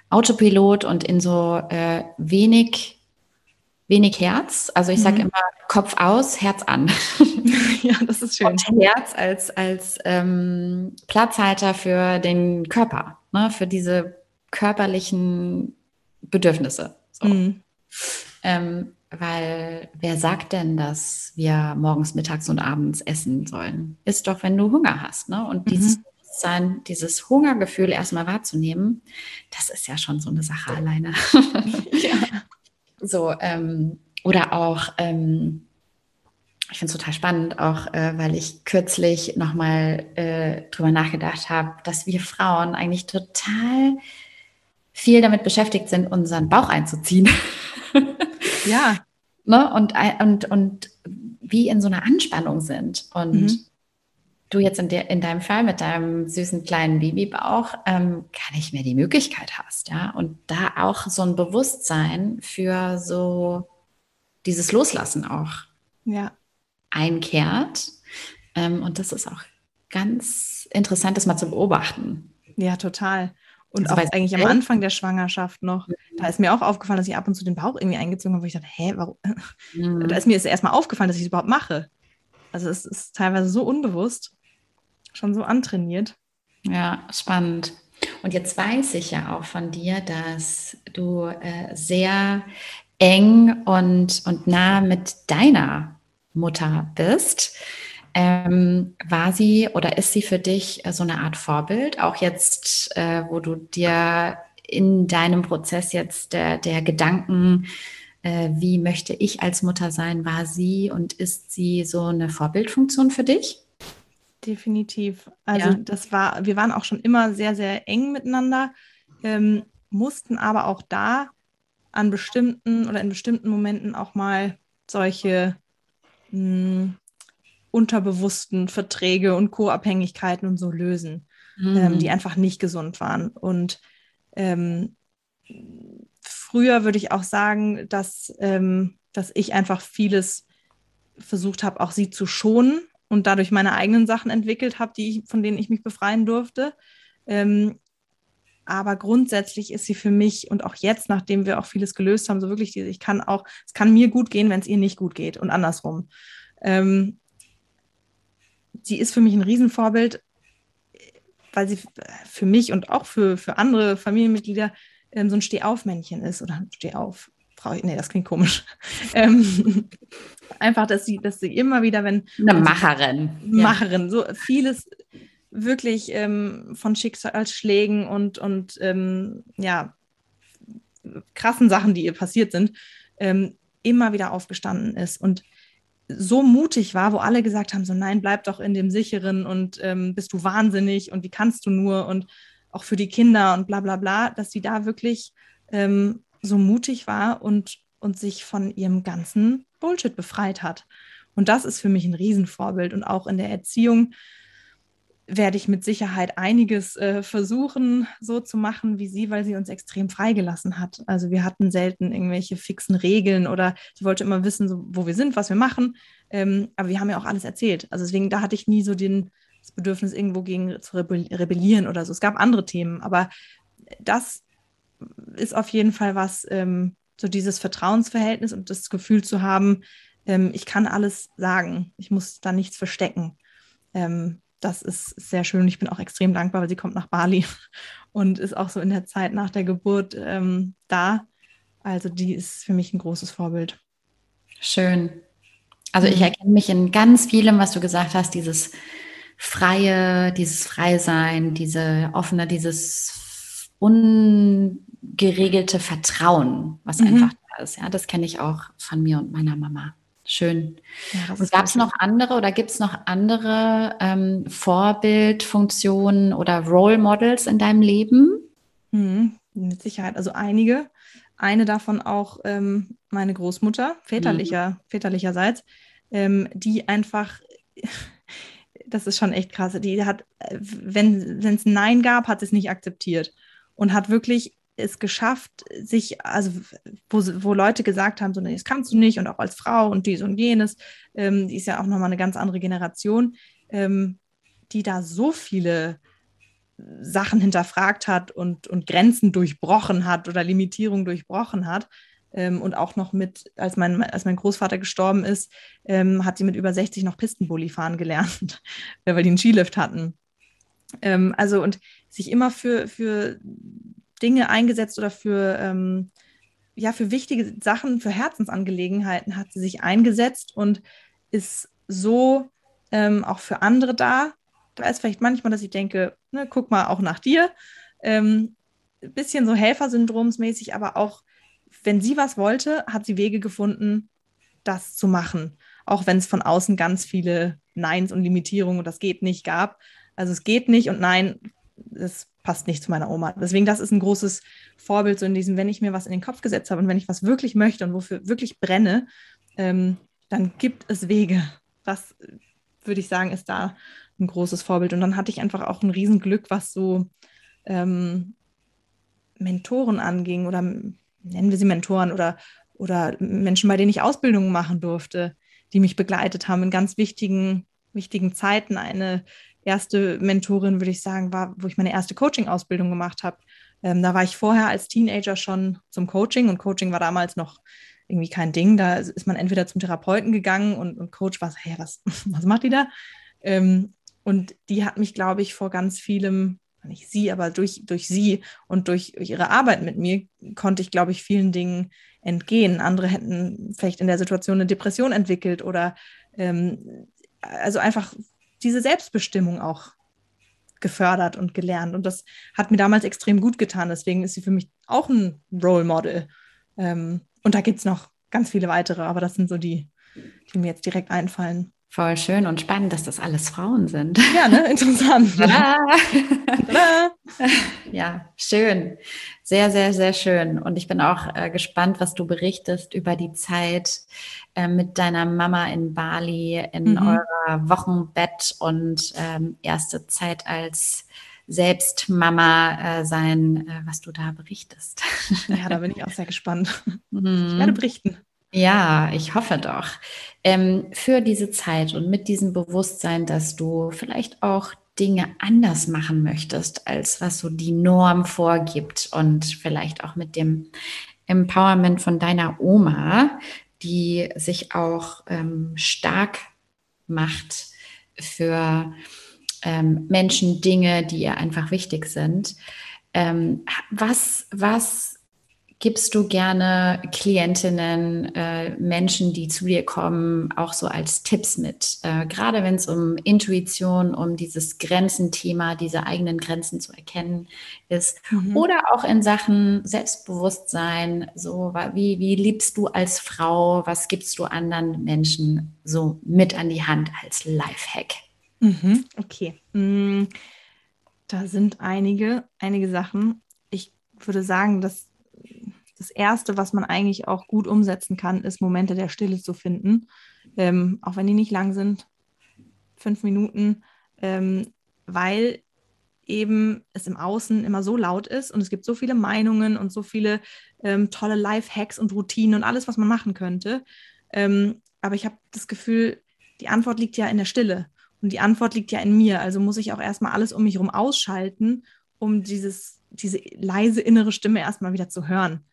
S3: Autopilot und in so äh, wenig, wenig Herz. Also ich sage mhm. immer Kopf aus, Herz an. *laughs*
S4: ja, das ist schön. Und
S3: Herz als, als ähm, Platzhalter für den Körper, ne? für diese körperlichen Bedürfnisse. So. Mhm. Ähm, weil wer sagt denn, dass wir morgens, mittags und abends essen sollen? Ist doch, wenn du Hunger hast. Ne? Und mhm. dieses Bewusstsein, dieses Hungergefühl erstmal wahrzunehmen, das ist ja schon so eine Sache alleine. *laughs*
S4: ja.
S3: So, ähm, oder auch, ähm, ich finde es total spannend, auch äh, weil ich kürzlich nochmal äh, drüber nachgedacht habe, dass wir Frauen eigentlich total viel damit beschäftigt sind, unseren Bauch einzuziehen.
S4: Ja. *laughs*
S3: ne? und, und, und wie in so einer Anspannung sind. Und mhm. Du jetzt in, der, in deinem Fall mit deinem süßen kleinen Babybauch ähm, gar nicht mehr die Möglichkeit hast, ja. Und da auch so ein Bewusstsein für so dieses Loslassen auch
S4: ja.
S3: einkehrt. Ähm, und das ist auch ganz interessant, das mal zu beobachten.
S4: Ja, total. Und also auch eigentlich am Anfang der Schwangerschaft noch, da ist mir auch aufgefallen, dass ich ab und zu den Bauch irgendwie eingezogen habe, wo ich dachte, hä, warum? Mhm. Da ist mir erstmal aufgefallen, dass ich es überhaupt mache. Also es ist teilweise so unbewusst, schon so antrainiert.
S3: Ja, spannend. Und jetzt weiß ich ja auch von dir, dass du äh, sehr eng und, und nah mit deiner Mutter bist. Ähm, war sie oder ist sie für dich äh, so eine Art Vorbild? Auch jetzt, äh, wo du dir in deinem Prozess jetzt der, der Gedanken, äh, wie möchte ich als Mutter sein, war sie und ist sie so eine Vorbildfunktion für dich?
S4: Definitiv. Also ja. das war, wir waren auch schon immer sehr, sehr eng miteinander, ähm, mussten aber auch da an bestimmten oder in bestimmten Momenten auch mal solche mh, hm, unterbewussten Verträge und Co-Abhängigkeiten und so lösen, mhm. ähm, die einfach nicht gesund waren. Und ähm, früher würde ich auch sagen, dass, ähm, dass ich einfach vieles versucht habe, auch sie zu schonen und dadurch meine eigenen Sachen entwickelt habe, die ich, von denen ich mich befreien durfte. Ähm, aber grundsätzlich ist sie für mich und auch jetzt, nachdem wir auch vieles gelöst haben, so wirklich, ich kann auch, es kann mir gut gehen, wenn es ihr nicht gut geht und andersrum. Ähm, sie ist für mich ein Riesenvorbild, weil sie für mich und auch für, für andere Familienmitglieder ähm, so ein Stehaufmännchen ist oder Stehauf. Frau, nee, das klingt komisch. *laughs* ähm, einfach, dass sie, dass sie immer wieder, wenn.
S3: Eine Macherin.
S4: Macherin, ja. so vieles wirklich ähm, von Schicksalsschlägen und, und ähm, ja, krassen Sachen, die ihr passiert sind, ähm, immer wieder aufgestanden ist. Und so mutig war, wo alle gesagt haben, so nein, bleib doch in dem sicheren und ähm, bist du wahnsinnig und wie kannst du nur und auch für die Kinder und bla bla bla, dass sie da wirklich ähm, so mutig war und, und sich von ihrem ganzen Bullshit befreit hat. Und das ist für mich ein Riesenvorbild und auch in der Erziehung werde ich mit Sicherheit einiges äh, versuchen, so zu machen wie sie, weil sie uns extrem freigelassen hat. Also wir hatten selten irgendwelche fixen Regeln oder sie wollte immer wissen, so, wo wir sind, was wir machen. Ähm, aber wir haben ja auch alles erzählt. Also deswegen, da hatte ich nie so den, das Bedürfnis, irgendwo gegen zu rebellieren oder so. Es gab andere Themen, aber das ist auf jeden Fall was, ähm, so dieses Vertrauensverhältnis und das Gefühl zu haben, ähm, ich kann alles sagen, ich muss da nichts verstecken. Ähm, das ist sehr schön und ich bin auch extrem dankbar, weil sie kommt nach Bali *laughs* und ist auch so in der Zeit nach der Geburt ähm, da. Also die ist für mich ein großes Vorbild.
S3: Schön. Also ich mhm. erkenne mich in ganz vielem, was du gesagt hast, dieses freie, dieses Freisein, diese offene, dieses ungeregelte Vertrauen, was mhm. einfach da ist. Ja, das kenne ich auch von mir und meiner Mama. Schön. Ja, und gab es noch andere oder gibt es noch andere ähm, Vorbildfunktionen oder Role Models in deinem Leben?
S4: Mhm, mit Sicherheit, also einige. Eine davon auch ähm, meine Großmutter, väterlicher, mhm. väterlicherseits, ähm, die einfach, *laughs* das ist schon echt krass, die hat, äh, wenn es ein Nein gab, hat es nicht akzeptiert und hat wirklich es geschafft, sich, also wo, wo Leute gesagt haben, so, nee, das kannst du nicht und auch als Frau und dies und jenes, ähm, die ist ja auch nochmal eine ganz andere Generation, ähm, die da so viele Sachen hinterfragt hat und, und Grenzen durchbrochen hat oder Limitierungen durchbrochen hat. Ähm, und auch noch mit, als mein, als mein Großvater gestorben ist, ähm, hat sie mit über 60 noch Pistenbully fahren gelernt, *laughs* weil die einen Skilift hatten. Ähm, also und sich immer für, für Dinge eingesetzt oder für, ähm, ja, für wichtige Sachen, für Herzensangelegenheiten hat sie sich eingesetzt und ist so ähm, auch für andere da. Da ist vielleicht manchmal, dass ich denke, ne, guck mal auch nach dir. Ähm, bisschen so Helfersyndromsmäßig, aber auch wenn sie was wollte, hat sie Wege gefunden, das zu machen. Auch wenn es von außen ganz viele Neins und Limitierungen und das geht nicht gab. Also es geht nicht und nein, es passt nicht zu meiner Oma. Deswegen, das ist ein großes Vorbild, so in diesem, wenn ich mir was in den Kopf gesetzt habe und wenn ich was wirklich möchte und wofür wirklich brenne, ähm, dann gibt es Wege. Das würde ich sagen, ist da ein großes Vorbild. Und dann hatte ich einfach auch ein Riesenglück, was so ähm, Mentoren anging oder nennen wir sie Mentoren oder, oder Menschen, bei denen ich Ausbildungen machen durfte, die mich begleitet haben in ganz wichtigen, wichtigen Zeiten. Eine erste Mentorin, würde ich sagen, war, wo ich meine erste Coaching-Ausbildung gemacht habe. Ähm, da war ich vorher als Teenager schon zum Coaching und Coaching war damals noch irgendwie kein Ding. Da ist man entweder zum Therapeuten gegangen und, und Coach war so, hey, was, *laughs* was macht die da? Ähm, und die hat mich, glaube ich, vor ganz vielem, nicht sie, aber durch, durch sie und durch, durch ihre Arbeit mit mir konnte ich, glaube ich, vielen Dingen entgehen. Andere hätten vielleicht in der Situation eine Depression entwickelt oder ähm, also einfach diese Selbstbestimmung auch gefördert und gelernt. Und das hat mir damals extrem gut getan. Deswegen ist sie für mich auch ein Role Model. Ähm, und da gibt es noch ganz viele weitere, aber das sind so die, die mir jetzt direkt einfallen.
S3: Voll schön und spannend, dass das alles Frauen sind.
S4: Ja, ne? Interessant. *laughs* Tada. Tada. *laughs*
S3: ja, schön. Sehr, sehr, sehr schön. Und ich bin auch äh, gespannt, was du berichtest über die Zeit äh, mit deiner Mama in Bali, in mhm. eurer Wochenbett und ähm, erste Zeit als Selbstmama äh, sein, äh, was du da berichtest.
S4: Ja, da bin ich auch sehr gespannt. Mhm. Ich werde berichten.
S3: Ja, ich hoffe doch. Ähm, für diese Zeit und mit diesem Bewusstsein, dass du vielleicht auch Dinge anders machen möchtest, als was so die Norm vorgibt und vielleicht auch mit dem Empowerment von deiner Oma, die sich auch ähm, stark macht für ähm, Menschen, Dinge, die ihr einfach wichtig sind. Ähm, was, was gibst du gerne Klientinnen, äh, Menschen, die zu dir kommen, auch so als Tipps mit? Äh, gerade wenn es um Intuition, um dieses Grenzenthema, diese eigenen Grenzen zu erkennen ist. Mhm. Oder auch in Sachen Selbstbewusstsein, so wie, wie liebst du als Frau, was gibst du anderen Menschen so mit an die Hand als Lifehack?
S4: Mhm. Okay. Mm, da sind einige, einige Sachen. Ich würde sagen, dass das Erste, was man eigentlich auch gut umsetzen kann, ist Momente der Stille zu finden, ähm, auch wenn die nicht lang sind, fünf Minuten, ähm, weil eben es im Außen immer so laut ist und es gibt so viele Meinungen und so viele ähm, tolle Life-Hacks und Routinen und alles, was man machen könnte. Ähm, aber ich habe das Gefühl, die Antwort liegt ja in der Stille und die Antwort liegt ja in mir. Also muss ich auch erstmal alles um mich herum ausschalten, um dieses, diese leise innere Stimme erstmal wieder zu hören.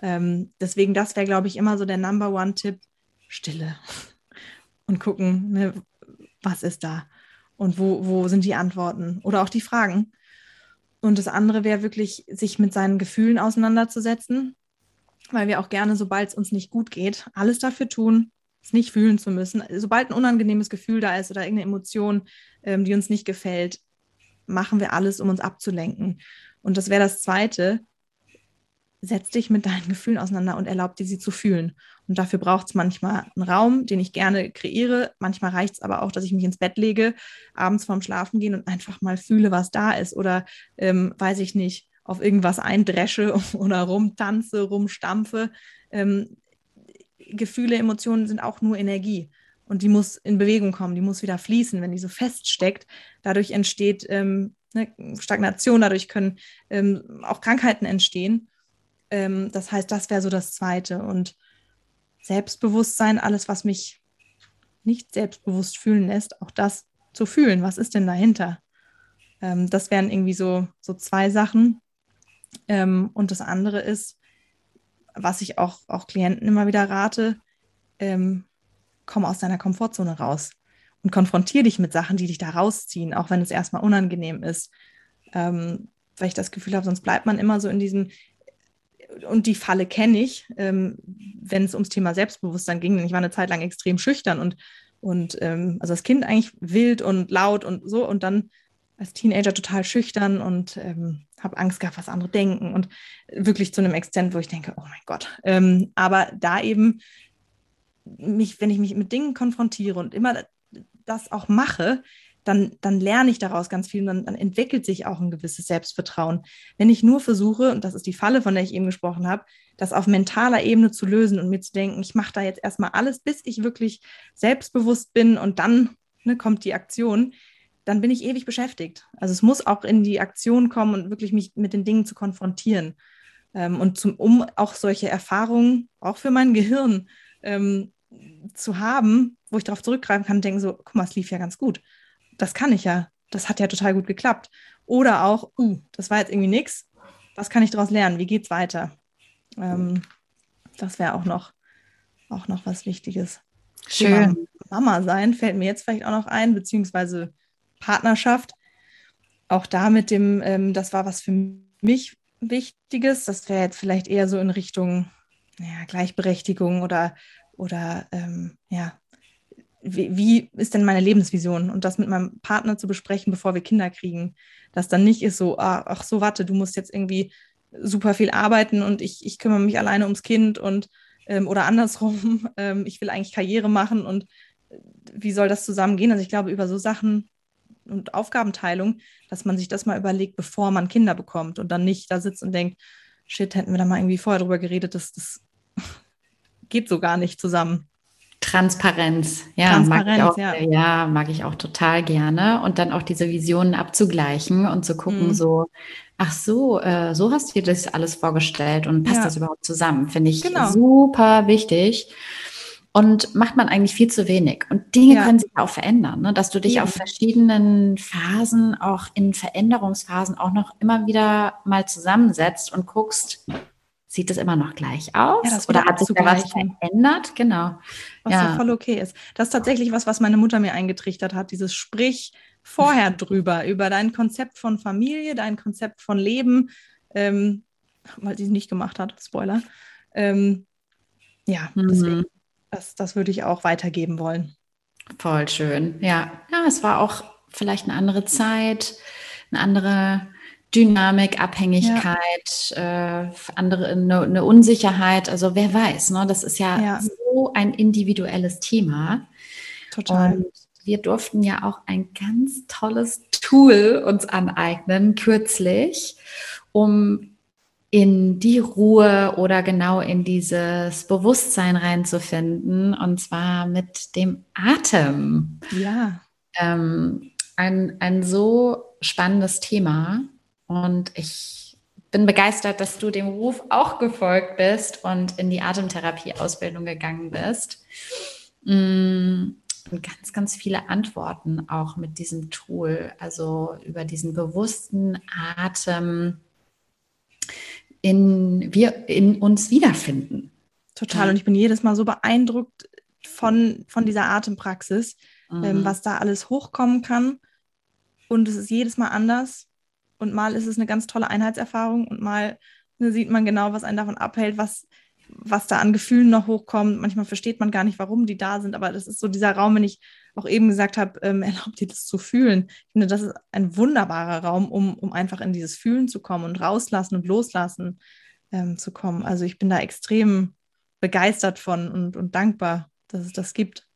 S4: Ähm, deswegen, das wäre, glaube ich, immer so der Number One-Tipp: Stille. Und gucken, ne, was ist da? Und wo, wo sind die Antworten? Oder auch die Fragen. Und das andere wäre wirklich, sich mit seinen Gefühlen auseinanderzusetzen, weil wir auch gerne, sobald es uns nicht gut geht, alles dafür tun, es nicht fühlen zu müssen. Sobald ein unangenehmes Gefühl da ist oder irgendeine Emotion, ähm, die uns nicht gefällt, machen wir alles, um uns abzulenken. Und das wäre das Zweite, setz dich mit deinen Gefühlen auseinander und erlaub dir, sie zu fühlen. Und dafür braucht es manchmal einen Raum, den ich gerne kreiere. Manchmal reicht es aber auch, dass ich mich ins Bett lege, abends vorm Schlafen gehen und einfach mal fühle, was da ist. Oder ähm, weiß ich nicht, auf irgendwas eindresche *laughs* oder rumtanze, rumstampfe. Ähm, Gefühle, Emotionen sind auch nur Energie. Und die muss in Bewegung kommen, die muss wieder fließen, wenn die so feststeckt. Dadurch entsteht ähm, ne, Stagnation, dadurch können ähm, auch Krankheiten entstehen. Ähm, das heißt, das wäre so das Zweite. Und Selbstbewusstsein, alles, was mich nicht selbstbewusst fühlen lässt, auch das zu fühlen. Was ist denn dahinter? Ähm, das wären irgendwie so, so zwei Sachen. Ähm, und das andere ist, was ich auch, auch Klienten immer wieder rate, ähm, komm aus deiner Komfortzone raus und konfrontiere dich mit Sachen, die dich da rausziehen, auch wenn es erstmal unangenehm ist. Ähm, weil ich das Gefühl habe, sonst bleibt man immer so in diesem, und die Falle kenne ich, ähm, wenn es ums Thema Selbstbewusstsein ging. Denn ich war eine Zeit lang extrem schüchtern und, und ähm, also als Kind eigentlich wild und laut und so und dann als Teenager total schüchtern und ähm, habe Angst gehabt, was andere denken und wirklich zu einem Extent, wo ich denke, oh mein Gott. Ähm, aber da eben mich, wenn ich mich mit Dingen konfrontiere und immer das auch mache, dann, dann lerne ich daraus ganz viel und dann, dann, entwickelt sich auch ein gewisses Selbstvertrauen. Wenn ich nur versuche, und das ist die Falle, von der ich eben gesprochen habe, das auf mentaler Ebene zu lösen und mir zu denken, ich mache da jetzt erstmal alles, bis ich wirklich selbstbewusst bin und dann ne, kommt die Aktion, dann bin ich ewig beschäftigt. Also es muss auch in die Aktion kommen und wirklich mich mit den Dingen zu konfrontieren. Ähm, und zum, um auch solche Erfahrungen, auch für mein Gehirn, ähm, zu haben, wo ich darauf zurückgreifen kann und denken so, guck mal, es lief ja ganz gut. Das kann ich ja. Das hat ja total gut geklappt. Oder auch, uh, das war jetzt irgendwie nichts. Was kann ich daraus lernen? Wie geht's weiter? Ähm, das wäre auch noch, auch noch was Wichtiges.
S3: Schön.
S4: Mama sein fällt mir jetzt vielleicht auch noch ein, beziehungsweise Partnerschaft. Auch da mit dem, ähm, das war was für mich Wichtiges. Das wäre jetzt vielleicht eher so in Richtung ja, Gleichberechtigung oder, oder ähm, ja, wie, wie, ist denn meine Lebensvision? Und das mit meinem Partner zu besprechen, bevor wir Kinder kriegen. Dass dann nicht ist so, ah, ach so, warte, du musst jetzt irgendwie super viel arbeiten und ich, ich kümmere mich alleine ums Kind und ähm, oder andersrum, *laughs* ähm, ich will eigentlich Karriere machen und äh, wie soll das zusammengehen? Also ich glaube, über so Sachen und Aufgabenteilung, dass man sich das mal überlegt, bevor man Kinder bekommt und dann nicht da sitzt und denkt, shit, hätten wir da mal irgendwie vorher drüber geredet, das, das *laughs* geht so gar nicht zusammen.
S3: Transparenz, ja,
S4: Transparenz,
S3: mag ich auch,
S4: ja.
S3: ja. mag ich auch total gerne. Und dann auch diese Visionen abzugleichen und zu gucken, mhm. so, ach so, äh, so hast du dir das alles vorgestellt und passt ja. das überhaupt zusammen? Finde ich genau. super wichtig. Und macht man eigentlich viel zu wenig. Und Dinge ja. können sich auch verändern, ne? dass du dich ja. auf verschiedenen Phasen, auch in Veränderungsphasen, auch noch immer wieder mal zusammensetzt und guckst, sieht es immer noch gleich aus? Ja, Oder hat sich da was verändert? Genau.
S4: Was ja. voll okay ist. Das ist tatsächlich was, was meine Mutter mir eingetrichtert hat. Dieses Sprich vorher *laughs* drüber, über dein Konzept von Familie, dein Konzept von Leben, ähm, weil sie es nicht gemacht hat, Spoiler. Ähm, ja, mhm. deswegen, das, das würde ich auch weitergeben wollen.
S3: Voll schön. Ja, ja, es war auch vielleicht eine andere Zeit, eine andere Dynamik, Abhängigkeit, ja. äh, andere eine, eine, Unsicherheit. Also wer weiß, ne? Das ist ja, ja, so ein individuelles Thema.
S4: Total.
S3: Und wir durften ja auch ein ganz tolles Tool uns aneignen, kürzlich, um in die Ruhe oder genau in dieses Bewusstsein reinzufinden, und zwar mit dem Atem.
S4: Ja.
S3: Ähm, ein, ein so spannendes Thema. Und ich bin begeistert, dass du dem Ruf auch gefolgt bist und in die Atemtherapie-Ausbildung gegangen bist. Mm, und ganz, ganz viele Antworten auch mit diesem Tool, also über diesen bewussten Atem in, wir in uns wiederfinden.
S4: Total. Und ich bin jedes Mal so beeindruckt von, von dieser Atempraxis, ähm, mhm. ähm, was da alles hochkommen kann. Und es ist jedes Mal anders. Und mal ist es eine ganz tolle Einheitserfahrung und mal sieht man genau, was einen davon abhält, was, was da an Gefühlen noch hochkommt. Manchmal versteht man gar nicht, warum die da sind, aber das ist so dieser Raum, wenn ich auch eben gesagt habe, ähm, *laughs* erlaubt dir das zu fühlen. Ich finde, das ist ein wunderbarer Raum, um, um einfach in dieses Fühlen zu kommen und rauslassen und loslassen ähm, zu kommen. Also ich bin da extrem begeistert von und, und dankbar, dass es das gibt.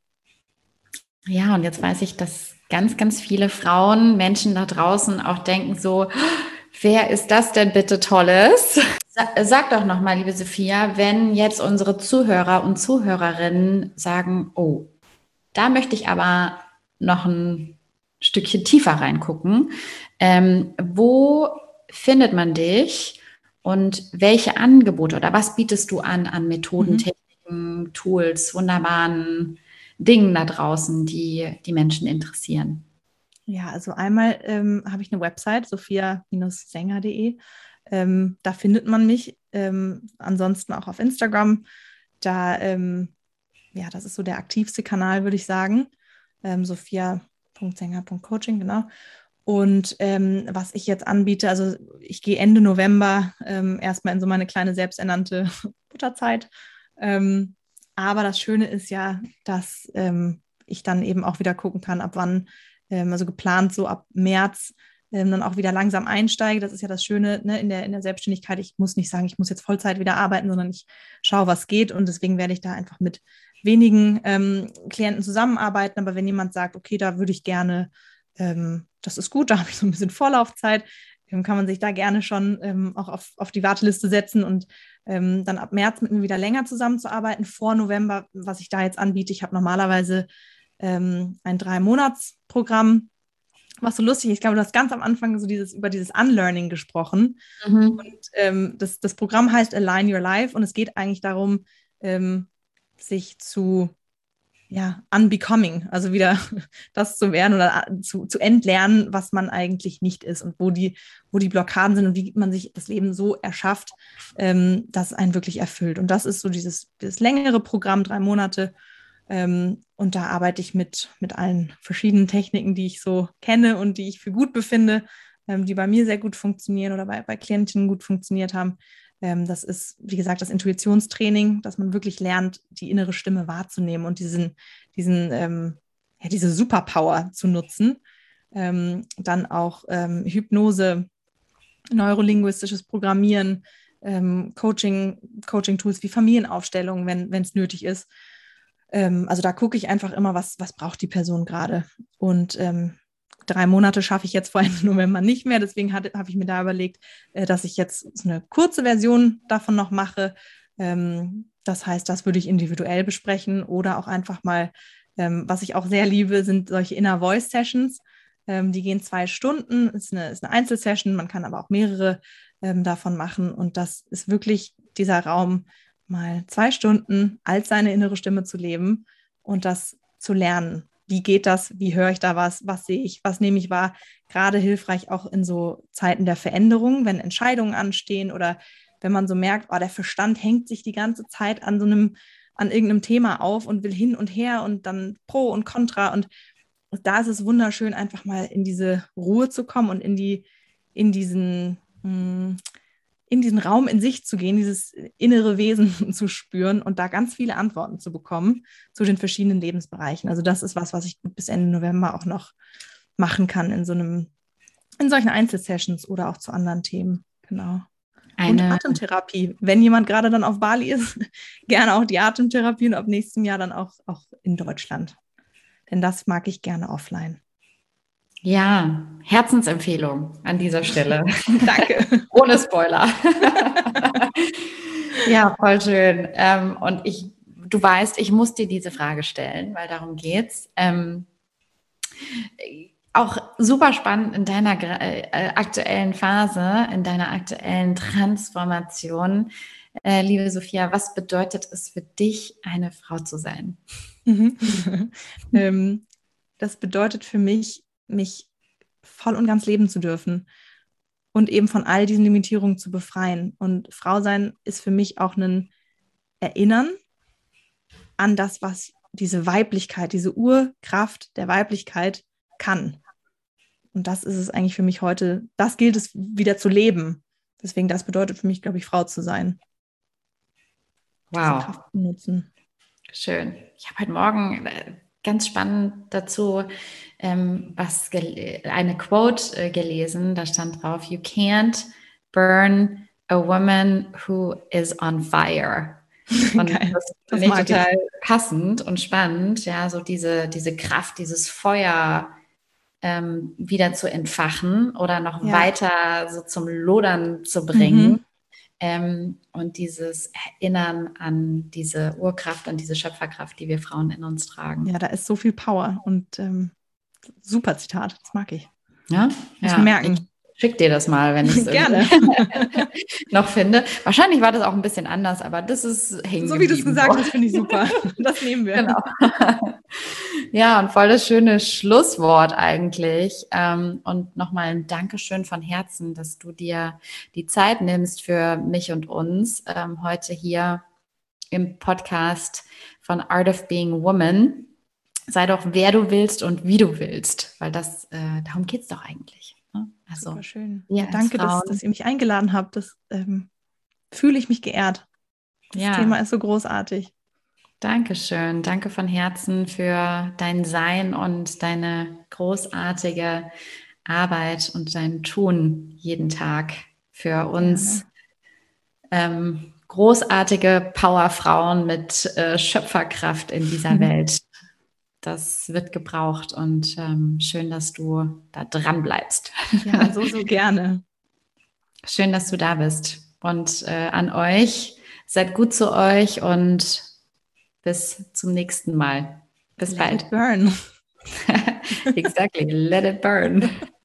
S3: Ja, und jetzt weiß ich, dass ganz, ganz viele Frauen, Menschen da draußen auch denken so, wer ist das denn bitte Tolles? Sag doch nochmal, liebe Sophia, wenn jetzt unsere Zuhörer und Zuhörerinnen sagen, oh, da möchte ich aber noch ein Stückchen tiefer reingucken. Ähm, wo findet man dich und welche Angebote oder was bietest du an an Methoden, mhm. Techniken, Tools, wunderbaren Dingen da draußen, die die Menschen interessieren?
S4: Ja, also einmal ähm, habe ich eine Website, sophia-sänger.de. Ähm, da findet man mich. Ähm, ansonsten auch auf Instagram. Da, ähm, ja, das ist so der aktivste Kanal, würde ich sagen. Ähm, sophia.sänger.coaching, genau. Und ähm, was ich jetzt anbiete, also ich gehe Ende November erstmal in so meine kleine selbsternannte *laughs* Butterzeit. Ähm, aber das Schöne ist ja, dass ähm, ich dann eben auch wieder gucken kann, ab wann, ähm, also geplant so ab März, ähm, dann auch wieder langsam einsteige. Das ist ja das Schöne ne, in, der, in der Selbstständigkeit. Ich muss nicht sagen, ich muss jetzt Vollzeit wieder arbeiten, sondern ich schaue, was geht. Und deswegen werde ich da einfach mit wenigen ähm, Klienten zusammenarbeiten. Aber wenn jemand sagt, okay, da würde ich gerne, ähm, das ist gut, da habe ich so ein bisschen Vorlaufzeit, ähm, kann man sich da gerne schon ähm, auch auf, auf die Warteliste setzen und ähm, dann ab März mit mir wieder länger zusammenzuarbeiten. Vor November, was ich da jetzt anbiete, ich habe normalerweise ein Drei-Monats-Programm, was so lustig ist. Ich glaube, du hast ganz am Anfang so dieses, über dieses Unlearning gesprochen. Mhm. Und ähm, das, das Programm heißt Align Your Life und es geht eigentlich darum, ähm, sich zu ja, unbecoming, also wieder *laughs* das zu werden oder äh, zu, zu entlernen, was man eigentlich nicht ist und wo die, wo die Blockaden sind und wie man sich das Leben so erschafft, ähm, dass es einen wirklich erfüllt. Und das ist so dieses, dieses längere Programm, drei Monate. Ähm, und da arbeite ich mit, mit allen verschiedenen Techniken, die ich so kenne und die ich für gut befinde, ähm, die bei mir sehr gut funktionieren oder bei, bei Klientinnen gut funktioniert haben. Ähm, das ist, wie gesagt, das Intuitionstraining, dass man wirklich lernt, die innere Stimme wahrzunehmen und diesen, diesen, ähm, ja, diese Superpower zu nutzen. Ähm, dann auch ähm, Hypnose, neurolinguistisches Programmieren, Coaching, Coaching-Tools wie Familienaufstellung, wenn es nötig ist. Ähm, also da gucke ich einfach immer, was, was braucht die Person gerade. Und drei Monate schaffe ich jetzt vor Ende *laughs* November nicht mehr. Deswegen habe ich mir da überlegt, äh, dass ich jetzt so eine kurze Version davon noch mache. Ähm, das heißt, das würde ich individuell besprechen oder auch einfach mal, ähm, was ich auch sehr liebe, sind solche Inner Voice Sessions. Ähm, die gehen zwei Stunden, ist eine, ist eine Einzelsession, man kann aber auch mehrere davon machen. Und das ist wirklich dieser Raum, mal zwei Stunden als seine innere Stimme zu leben und das zu lernen wie geht das, wie höre ich da was, was sehe ich, was nehme ich wahr. Gerade hilfreich auch in so Zeiten der Veränderung, wenn Entscheidungen anstehen oder wenn man so merkt, oh, der Verstand hängt sich die ganze Zeit an so einem, an irgendeinem Thema auf und will hin und her und dann Pro und Contra. Und da ist es wunderschön, einfach mal in diese Ruhe zu kommen und in die, in diesen, hm, in diesen Raum in sich zu gehen, dieses innere Wesen *laughs* zu spüren und da ganz viele Antworten zu bekommen zu den verschiedenen Lebensbereichen. Also das ist was, was ich bis Ende November auch noch machen kann in so einem, in solchen Einzelsessions oder auch zu anderen Themen. Genau. Eine und Atemtherapie. Wenn jemand gerade dann auf Bali ist, *laughs* gerne auch die Atemtherapie und ab nächstem Jahr dann auch, auch in Deutschland. Denn das mag ich gerne offline.
S3: Ja, Herzensempfehlung an dieser Stelle. *laughs*
S4: Danke.
S3: Ohne Spoiler. *laughs* ja, voll schön. Ähm, und ich, du weißt, ich muss dir diese Frage stellen, weil darum geht's. Ähm, auch super spannend in deiner äh, aktuellen Phase, in deiner aktuellen Transformation. Äh, liebe Sophia, was bedeutet es für dich, eine Frau zu sein? Mhm. *laughs*
S4: ähm, das bedeutet für mich, mich voll und ganz leben zu dürfen und eben von all diesen Limitierungen zu befreien. Und Frau sein ist für mich auch ein Erinnern an das, was diese Weiblichkeit, diese Urkraft der Weiblichkeit kann. Und das ist es eigentlich für mich heute, das gilt es wieder zu leben. Deswegen, das bedeutet für mich, glaube ich, Frau zu sein.
S3: Wow. Schön. Ich habe heute Morgen äh, ganz spannend dazu ähm, was eine Quote äh, gelesen, da stand drauf, You can't burn a woman who is on fire. *laughs* Und Geil. das finde ich total ich. passend und spannend, ja, so diese, diese Kraft, dieses Feuer ähm, wieder zu entfachen oder noch ja. weiter so zum Lodern zu bringen. Mhm. Ähm, und dieses Erinnern an diese Urkraft, an diese Schöpferkraft, die wir Frauen in uns tragen.
S4: Ja, da ist so viel Power und ähm, super Zitat, das mag ich.
S3: Ja,
S4: Muss ja. merken.
S3: Schick dir das mal, wenn ich es *laughs*
S4: gerne *laughs*
S3: noch finde. Wahrscheinlich war das auch ein bisschen anders, aber das ist
S4: hängen So wie du es gesagt hast, *laughs* finde ich super. Das nehmen wir. Genau.
S3: Ja, und voll das schöne Schlusswort eigentlich. Ähm, und nochmal ein Dankeschön von Herzen, dass du dir die Zeit nimmst für mich und uns ähm, heute hier im Podcast von Art of Being Woman. Sei doch, wer du willst und wie du willst, weil das, äh, darum geht es doch eigentlich.
S4: Also, Super schön. Ja, danke, dass, dass, ihr mich eingeladen habt. Das ähm, fühle ich mich geehrt. Das ja. Thema ist so großartig.
S3: Dankeschön. Danke von Herzen für dein Sein und deine großartige Arbeit und dein Tun jeden Tag für uns ähm, großartige Powerfrauen mit äh, Schöpferkraft in dieser Welt. *laughs* Das wird gebraucht und ähm, schön, dass du da dran bleibst.
S4: Ja, so, so *laughs* gerne.
S3: Schön, dass du da bist. Und äh, an euch, seid gut zu euch und bis zum nächsten Mal. Bis
S4: Let
S3: bald.
S4: it burn. *laughs*
S3: exactly. Let it burn. *laughs*